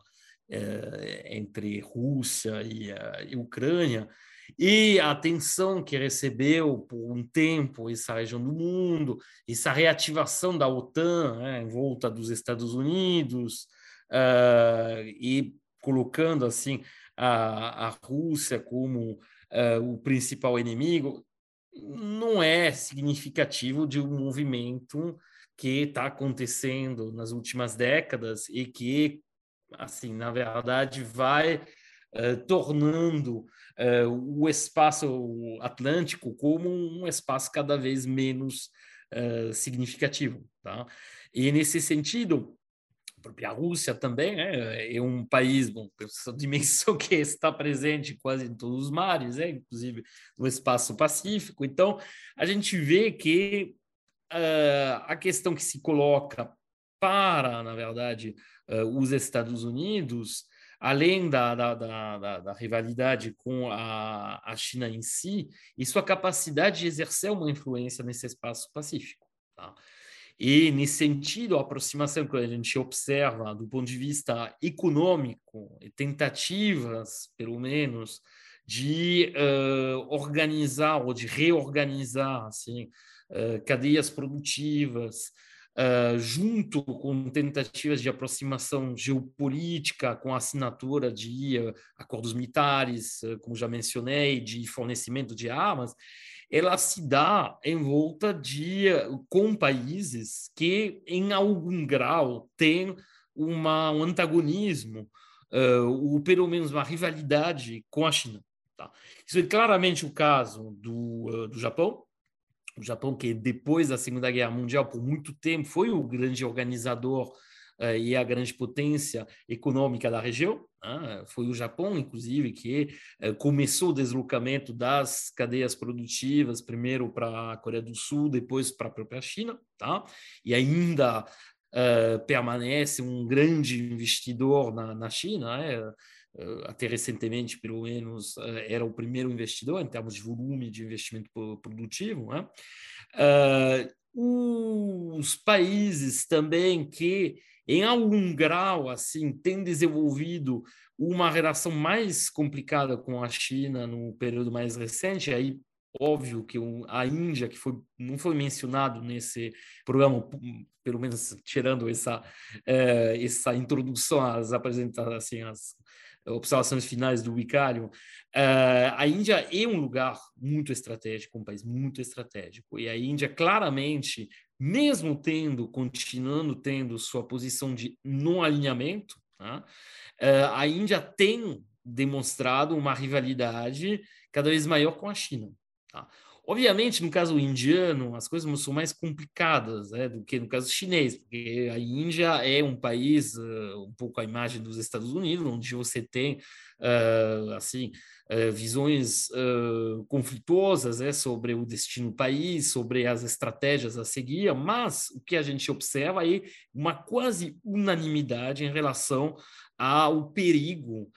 entre Rússia e, e Ucrânia e a atenção que recebeu por um tempo essa região do mundo, essa reativação da OTAN né, em volta dos Estados Unidos uh, e colocando assim a, a Rússia como uh, o principal inimigo, não é significativo de um movimento que está acontecendo nas últimas décadas e que, assim, na verdade, vai uh, tornando uh, o espaço atlântico como um espaço cada vez menos uh, significativo. Tá? E, nesse sentido, a própria Rússia também né, é um país, bom, essa dimensão que está presente quase em todos os mares, né, inclusive no espaço pacífico. Então, a gente vê que uh, a questão que se coloca para, na verdade, uh, os Estados Unidos, além da, da, da, da, rivalidade com a, a China em si, e sua capacidade de exercer uma influência nesse espaço pacífico. Tá? E, nesse sentido, a aproximação que a gente observa do ponto de vista econômico, tentativas, pelo menos, de uh, organizar ou de reorganizar assim, uh, cadeias produtivas, uh, junto com tentativas de aproximação geopolítica, com a assinatura de acordos militares, como já mencionei, de fornecimento de armas, ela se dá em volta de com países que em algum grau têm uma, um antagonismo uh, ou pelo menos uma rivalidade com a China. Tá? Isso é claramente o caso do, uh, do Japão. O Japão que depois da Segunda Guerra Mundial por muito tempo foi o grande organizador uh, e a grande potência econômica da região. Ah, foi o Japão, inclusive, que eh, começou o deslocamento das cadeias produtivas, primeiro para a Coreia do Sul, depois para a própria China, tá? e ainda uh, permanece um grande investidor na, na China, né? Uh, até recentemente, pelo menos, uh, era o primeiro investidor em termos de volume de investimento produtivo. Né? os países também que em algum grau, assim, tem desenvolvido uma relação mais complicada com a China no período mais recente. Aí, óbvio que a Índia, que foi, não foi mencionado nesse programa, pelo menos tirando essa, essa introdução às apresentações, assim, observações finais do Vicário, é, a Índia é um lugar muito estratégico, um país muito estratégico, e a Índia claramente mesmo tendo, continuando tendo sua posição de não alinhamento, tá? Eh, a Índia tem demonstrado uma rivalidade cada vez maior com a China. Tá? Obviamente, no caso indiano, as coisas são mais complicadas né, do que no caso chinês, porque a Índia é um país, uh, um pouco a imagem dos Estados Unidos, onde você tem, uh, assim, uh, visões conflituosas né, sobre o destino do país, sobre as estratégias a seguir, mas o que a gente observa é uma quase unanimidade em relação ao perigo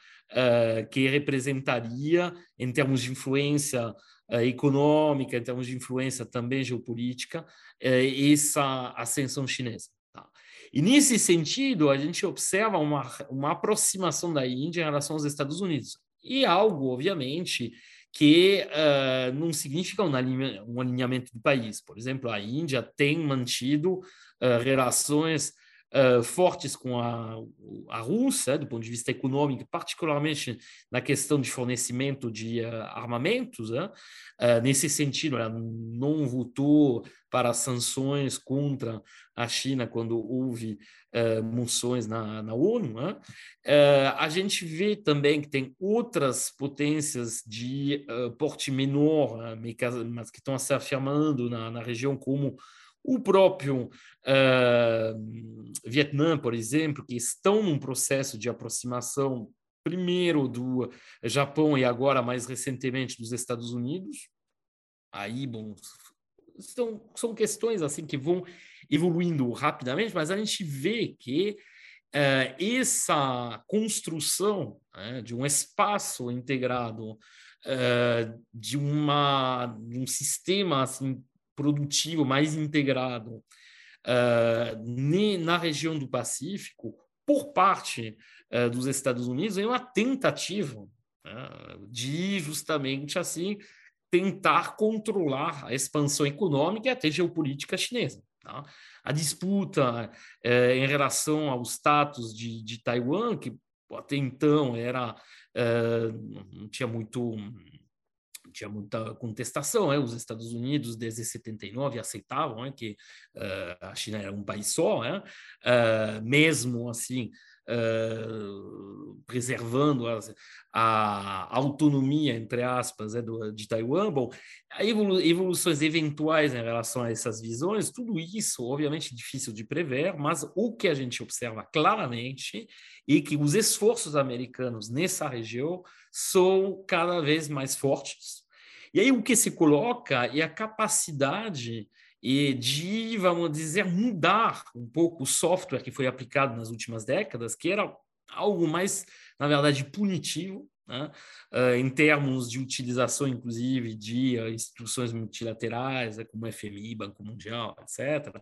que representaria, em termos de influência econômica, em termos de influência também geopolítica, uh, essa ascensão chinesa. Tá? E nesse sentido, a gente observa uma, uma aproximação da Índia em relação aos Estados Unidos. E algo, obviamente, que uh, não significa um, alinhamento, do país. Por exemplo, a Índia tem mantido uh, relações uh, fortes com a, a Rússia, do ponto de vista econômico, particularmente na questão de fornecimento de uh, armamentos. Né? Uh, nesse sentido, ela não votou para sanções contra a China quando houve uh, moções na, na ONU. Né? a gente vê também que tem outras potências de porte menor, mas que estão se afirmando na, na região, como o próprio uh, Vietnã, por exemplo, que estão num processo de aproximação, primeiro do Japão e agora mais recentemente dos Estados Unidos. Aí, bom, são, são questões assim que vão evoluindo rapidamente, mas a gente vê que uh, essa construção né, de um espaço integrado, uh, de, uma, de um sistema assim, produtivo, mais integrado uh, na região do Pacífico, por parte uh, dos Estados Unidos, é uma tentativa uh, de justamente assim tentar controlar a expansão econômica e até geopolítica chinesa. Tá? A disputa em relação ao status de, de Taiwan, que até então era não tinha muito tinha muita contestação. Né? Os Estados Unidos, desde 79, aceitavam né, que uh, a China era um país só, né? uh, mesmo assim, uh, preservando a, a, autonomia, entre aspas, né, do, de Taiwan. Bom, evolu evoluções eventuais em relação a essas visões, tudo isso, obviamente, difícil de prever, mas o que a gente observa claramente é que os esforços americanos nessa região são cada vez mais fortes. E aí o que se coloca é a capacidade e de, vamos dizer, mudar um pouco o software que foi aplicado nas últimas décadas, que era algo mais, na verdade, punitivo, né? uh, em termos de utilização, inclusive, de uh, instituições multilaterais, uh, como FMI, Banco Mundial, etc.,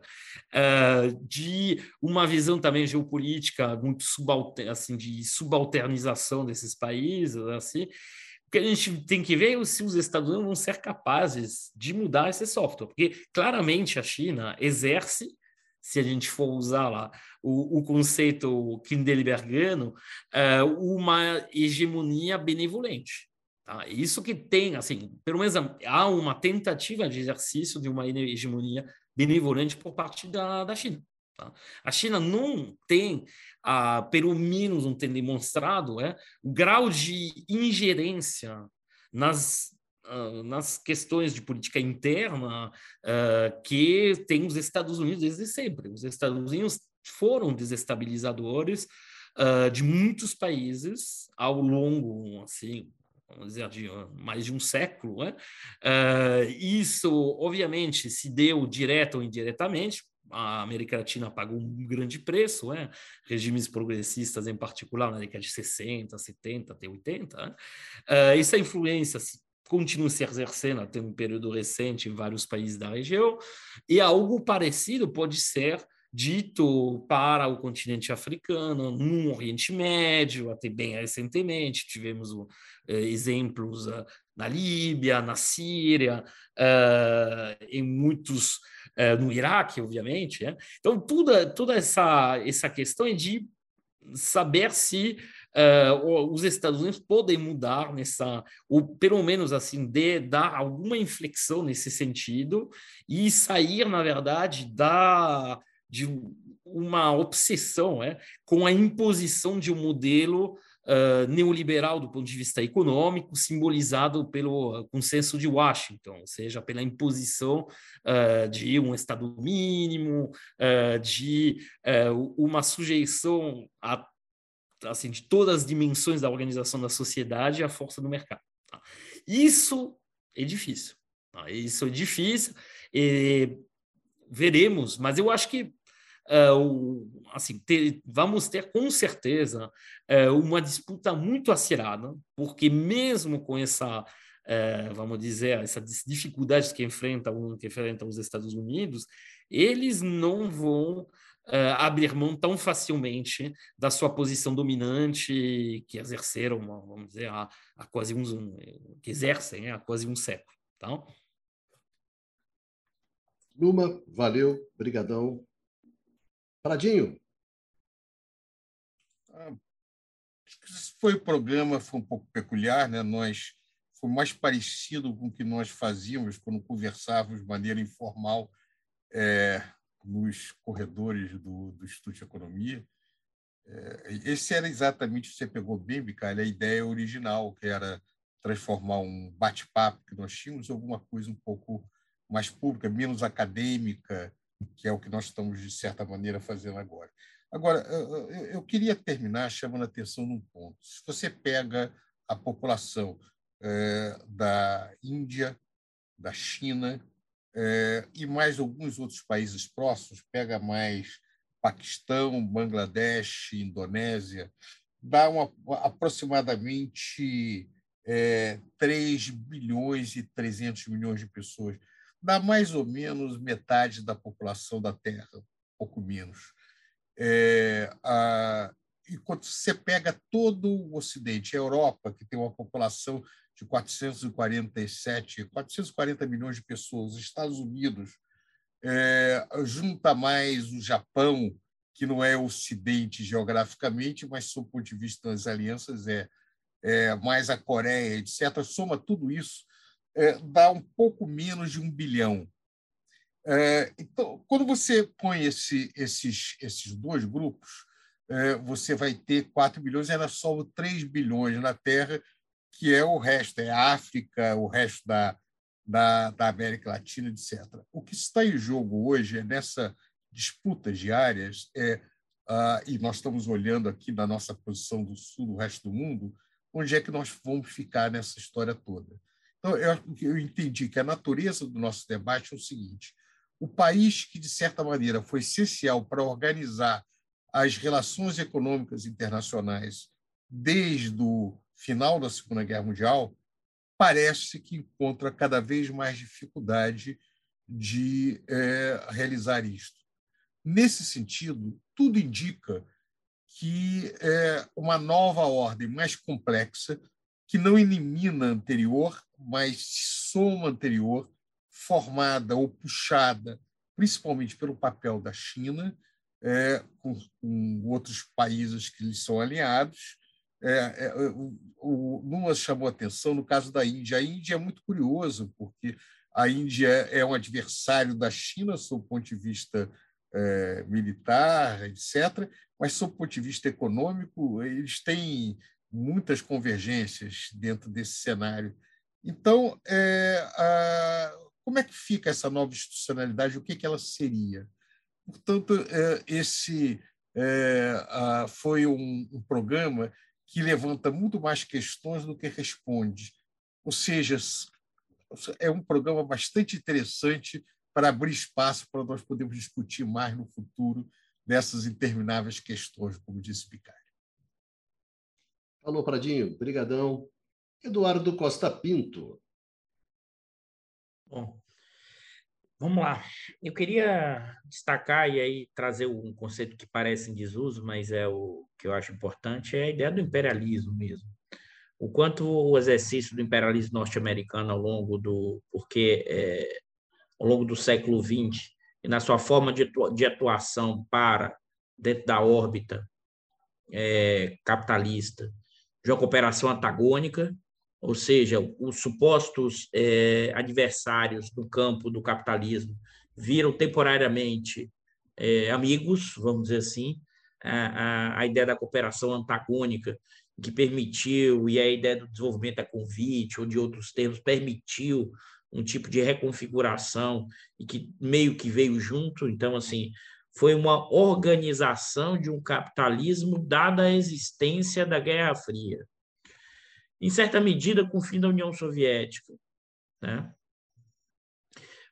de uma visão também geopolítica muito subalter, assim, de subalternização desses países, assim, o que a gente tem que ver é se os Estados Unidos vão ser capazes de mudar esse software, porque claramente a China exerce, se a gente for usar lá o, o conceito kindlebergiano, uh, uma hegemonia benevolente. Tá? Isso que tem, assim, pelo menos há uma tentativa de exercício de uma hegemonia benevolente por parte da, da China. Tá? A China não tem ah, pelo menos não tem demonstrado, é, o grau de ingerência nas, uh, nas questões de política interna uh, que tem os Estados Unidos desde sempre. Os Estados Unidos foram desestabilizadores uh, de muitos países ao longo, assim, vamos dizer, de mais de um século. Né? Isso, obviamente, se deu direto ou indiretamente a América Latina pagou um grande preço, né? regimes progressistas em particular, na década de 60, 70 até 80. Né? Uh, essa influência continua se exercendo até um período recente em vários países da região, e algo parecido pode ser dito para o continente africano, no Oriente Médio, até bem recentemente, tivemos uh, exemplos uh, na Líbia, na Síria, em muitos uh, no Iraque, obviamente. Né? Então, toda, toda essa, essa questão é de saber se uh, os Estados Unidos podem mudar nessa, ou pelo menos assim, de dar alguma inflexão nesse sentido e sair, na verdade, da de uma obsessão é, com a imposição de um modelo uh, neoliberal do ponto de vista econômico, simbolizado pelo consenso de Washington, ou seja, pela imposição uh, de um Estado mínimo, uh, de uma sujeição a, assim, de todas as dimensões da organização da sociedade à força do mercado. Tá? Isso é difícil. Tá? Isso é difícil. E veremos, mas eu acho que assim, ter, vamos ter com certeza uh, uma disputa muito acirrada, porque mesmo com essa, uh, vamos dizer, essas dificuldades que enfrentam, que enfrentam os Estados Unidos, eles não vão abrir mão tão facilmente da sua posição dominante que exerceram, vamos dizer, há, há quase um, que exercem há quase um século. Então,
Numa, valeu, brigadão. Pradinho.
Ah, foi o programa, foi um pouco peculiar, né? Nós foi mais parecido com o que nós fazíamos quando conversávamos de maneira informal é, nos corredores do, do Instituto de Economia. É, esse era exatamente, você pegou bem, Bicalho, a ideia original, que era transformar um bate-papo que nós tínhamos alguma coisa um pouco mais pública, menos acadêmica, que é o que nós estamos, de certa maneira, fazendo agora. Agora, eu queria terminar chamando a atenção num ponto. Se você pega a população é, da Índia, da China é, e mais alguns outros países próximos, pega mais Paquistão, Bangladesh, Indonésia, dá uma, aproximadamente é, 3 bilhões e 300 milhões de pessoas dá mais ou menos metade da população da Terra, pouco menos. É, a, e quando você pega todo o Ocidente, a Europa, que tem uma população de 447, 440 milhões de pessoas, os Estados Unidos, é, junta mais o Japão, que não é Ocidente geograficamente, mas, sob o ponto de vista das alianças, é é, mais a Coreia, etc., soma tudo isso, é, dá um pouco menos de um bilhão. É, então, quando você põe esse, esses, esses dois grupos, é, você vai ter 4 bilhões, era só 3 bilhões na Terra, que é o resto, é a África, o resto da, da, da América Latina, etc. O que está em jogo hoje é nessa disputa diárias, é, uh, e nós estamos olhando aqui na nossa posição do sul, do resto do mundo, onde é que nós vamos ficar nessa história toda. Então, eu, eu entendi que a natureza do nosso debate é o seguinte: o país que, de certa maneira, foi essencial para organizar as relações econômicas internacionais desde o final da Segunda Guerra Mundial, parece que encontra cada vez mais dificuldade de é, realizar isto. Nesse sentido, tudo indica que é uma nova ordem mais complexa, que não elimina a anterior, mas soma a anterior, formada ou puxada principalmente pelo papel da China, é, com, com, outros países que lhes são aliados. É, é, o, o Lula chamou atenção no caso da Índia. A Índia é muito curioso, porque a Índia é um adversário da China, sob o ponto de vista é, militar, etc., mas, sob o ponto de vista econômico, eles têm muitas convergências dentro desse cenário. Então, é, a, como é que fica essa nova institucionalidade? O que, que ela seria? Portanto, é, esse é, a, foi um, um programa que levanta muito mais questões do que responde. Ou seja, é um programa bastante interessante para abrir espaço para nós podermos discutir mais no futuro dessas intermináveis questões, como disse Picard.
Alô, Pradinho, brigadão. Eduardo Costa Pinto.
Bom, vamos lá. Eu queria destacar e aí trazer um conceito que parece em desuso, mas é o que eu acho importante, é a ideia do imperialismo mesmo. O quanto o exercício do imperialismo norte-americano ao longo do... porque é, ao longo do século XX e na sua forma de, de atuação para dentro da órbita é, capitalista de uma cooperação antagônica, ou seja, os supostos é, adversários do campo do capitalismo viram temporariamente é, amigos, vamos dizer assim, a, a, a, ideia da cooperação antagônica que permitiu, e a ideia do desenvolvimento a convite, ou de outros termos, permitiu um tipo de reconfiguração e que meio que veio junto. Então, assim, foi uma organização de um capitalismo dada a existência da Guerra Fria. Em certa medida, com o fim da União Soviética. Né?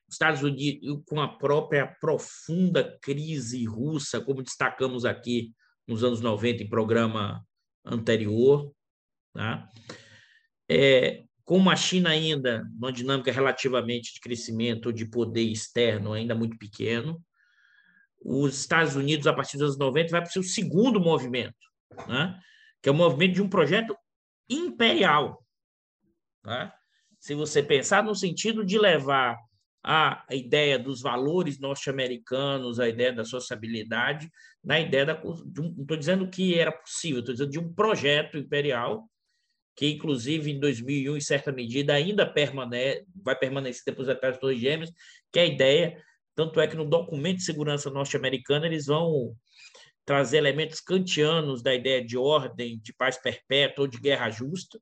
Os Estados Unidos, com a própria profunda crise russa, como destacamos aqui nos anos 90 em programa anterior, né? é, com a China ainda numa dinâmica relativamente de crescimento de poder externo ainda muito pequeno, os Estados Unidos, a partir dos anos 90, vai para o seu segundo movimento, né? que é o movimento de um projeto imperial. Né? Se você pensar no sentido de levar a ideia dos valores norte-americanos, a ideia da sociabilidade, na ideia da. não estou dizendo que era possível, estou dizendo de um projeto imperial que inclusive em 2001, em certa medida, ainda permanece, vai permanecer depois das Torres Gêmeas, que é a ideia, tanto é que no documento de segurança norte-americano eles vão trazer elementos kantianos da ideia de ordem, de paz perpétua ou de guerra justa.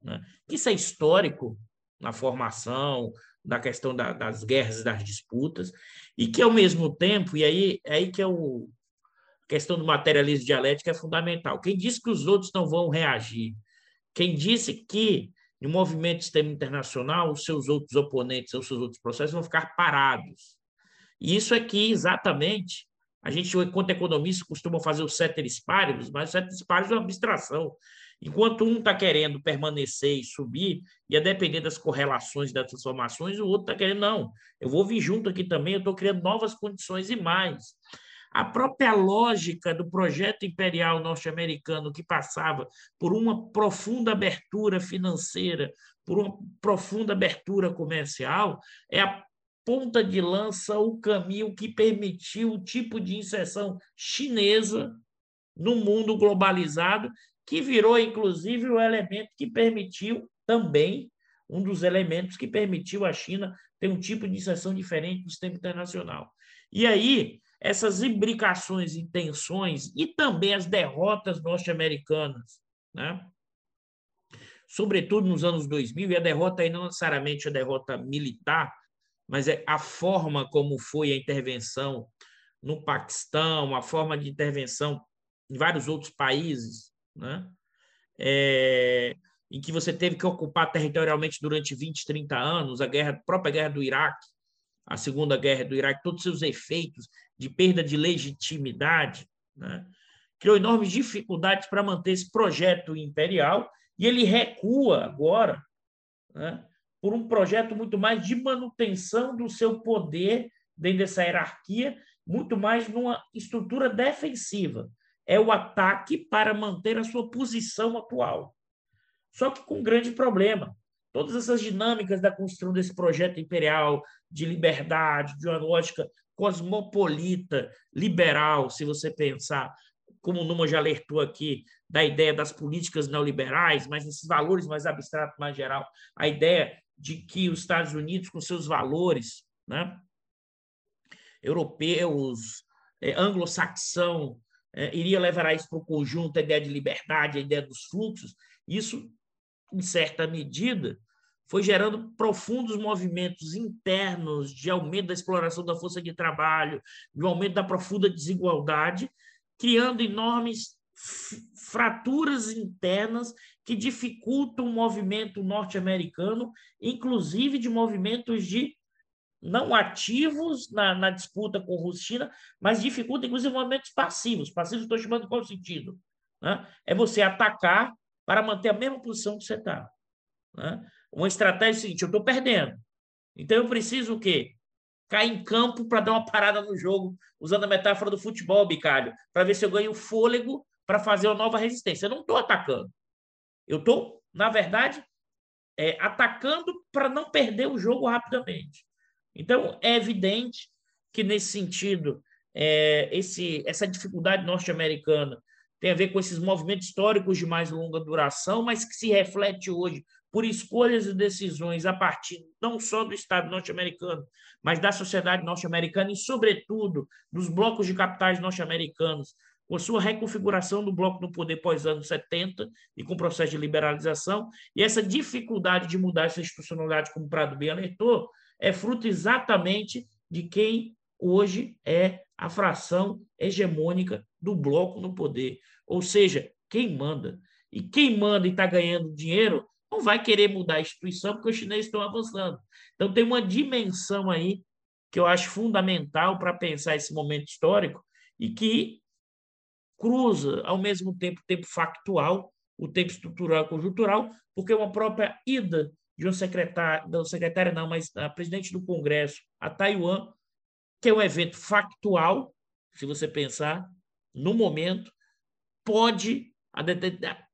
Né? Isso é histórico na formação, da questão da, das guerras e das disputas, e que, ao mesmo tempo, e aí, é aí que é o, a questão do materialismo dialético é fundamental. Quem diz que os outros não vão reagir quem disse que no movimento sistema internacional os seus outros oponentes, os seus outros processos vão ficar parados. E isso é que exatamente a gente, enquanto economista, costuma fazer os ceteris paribus, mas o ceteris paribus é uma abstração. Enquanto um está querendo permanecer e subir, e a depender das correlações das transformações, o outro está querendo, não, eu vou vir junto aqui também, eu estou criando novas condições e mais. A própria lógica do projeto imperial norte-americano, que passava por uma profunda abertura financeira, por uma profunda abertura comercial, é a ponta de lança, o caminho que permitiu o tipo de inserção chinesa no mundo globalizado, que virou, inclusive, o elemento que permitiu também, um dos elementos que permitiu a China ter um tipo de inserção diferente no sistema internacional. E aí, essas imbricações e tensões, e também as derrotas norte-americanas, né? sobretudo nos anos 2000, e a derrota aí não necessariamente a derrota militar, mas é a forma como foi a intervenção no Paquistão, a forma de intervenção em vários outros países, né? É, em que você teve que ocupar territorialmente durante 20, 30 anos, a guerra, a própria guerra do Iraque, a segunda guerra do Iraque, todos os seus efeitos de perda de legitimidade, né? criou enormes dificuldades para manter esse projeto imperial e ele recua agora né? Por um projeto muito mais de manutenção do seu poder dentro dessa hierarquia, muito mais numa estrutura defensiva. É o ataque para manter a sua posição atual. Só que com um grande problema. Todas essas dinâmicas da construção desse projeto imperial de liberdade, de uma lógica cosmopolita, liberal, se você pensar, como o Numa já alertou aqui, da ideia das políticas neoliberais, mas esses valores mais abstratos, mais geral, a ideia de que os Estados Unidos, com seus valores né, europeus, é, anglo-saxão, é, iria levar isso para o conjunto, a ideia de liberdade, a ideia dos fluxos. Isso, em certa medida, foi gerando profundos movimentos internos de aumento da exploração da força de trabalho, de aumento da profunda desigualdade, criando enormes fraturas internas que dificultam o movimento norte-americano, inclusive de movimentos de não ativos na, na disputa com Rússia mas dificultam, inclusive, movimentos passivos. Passivos estou chamando qual sentido? Né? É você atacar para manter a mesma posição que você está. Né? Uma estratégia é a seguinte, eu estou perdendo. Então, eu preciso o quê? Cair em campo para dar uma parada no jogo, usando a metáfora do futebol, Bicalho, para ver se eu ganho fôlego para fazer uma nova resistência. Eu não estou atacando. Eu estou, na verdade, é, atacando para não perder o jogo rapidamente. Então, é evidente que, nesse sentido, é, esse, essa dificuldade norte-americana tem a ver com esses movimentos históricos de mais longa duração, mas que se reflete hoje por escolhas e decisões a partir não só do Estado norte-americano, mas da sociedade norte-americana e, sobretudo, dos blocos de capitais norte-americanos, com sua reconfiguração do bloco do poder pós-anos 70 e com o processo de liberalização, e essa dificuldade de mudar essa institucionalidade, como Prado bem alertou, é fruto exatamente de quem hoje é a fração hegemônica do bloco no poder, ou seja, quem manda. E quem manda e está ganhando dinheiro não vai querer mudar a instituição porque os chineses estão avançando. Então, tem uma dimensão aí que eu acho fundamental para pensar esse momento histórico e que cruza, ao mesmo tempo, o tempo factual, o tempo estrutural e conjuntural, porque uma própria ida de uma secretária, não secretária não, mas a presidente do Congresso a Taiwan, que é um evento factual, se você pensar, no momento, pode,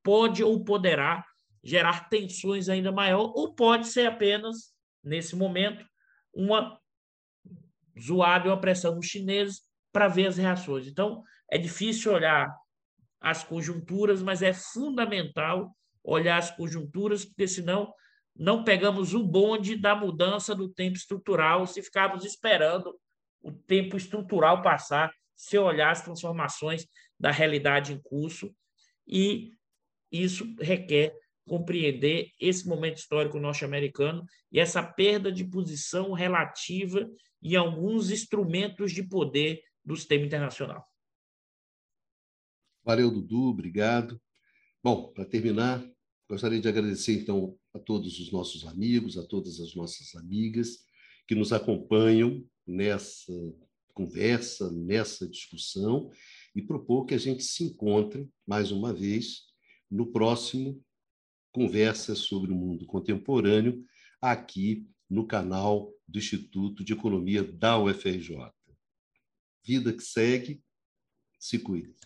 pode ou poderá gerar tensões ainda maior, ou pode ser apenas, nesse momento, uma zoada e uma pressão dos chineses para ver as reações. Então, é difícil olhar as conjunturas, mas é fundamental olhar as conjunturas, porque senão não pegamos o bonde da mudança do tempo estrutural se ficarmos esperando o tempo estrutural passar, se olhar as transformações da realidade em curso. E isso requer compreender esse momento histórico norte-americano e essa perda de posição relativa em alguns instrumentos de poder do sistema internacional.
Valeu, Dudu, obrigado. Bom, para terminar, gostaria de agradecer, então, a todos os nossos amigos, a todas as nossas amigas que nos acompanham nessa conversa, nessa discussão, e propor que a gente se encontre, mais uma vez, no próximo Conversa sobre o Mundo Contemporâneo, aqui no canal do Instituto de Economia da UFRJ. Vida que segue, se cuide.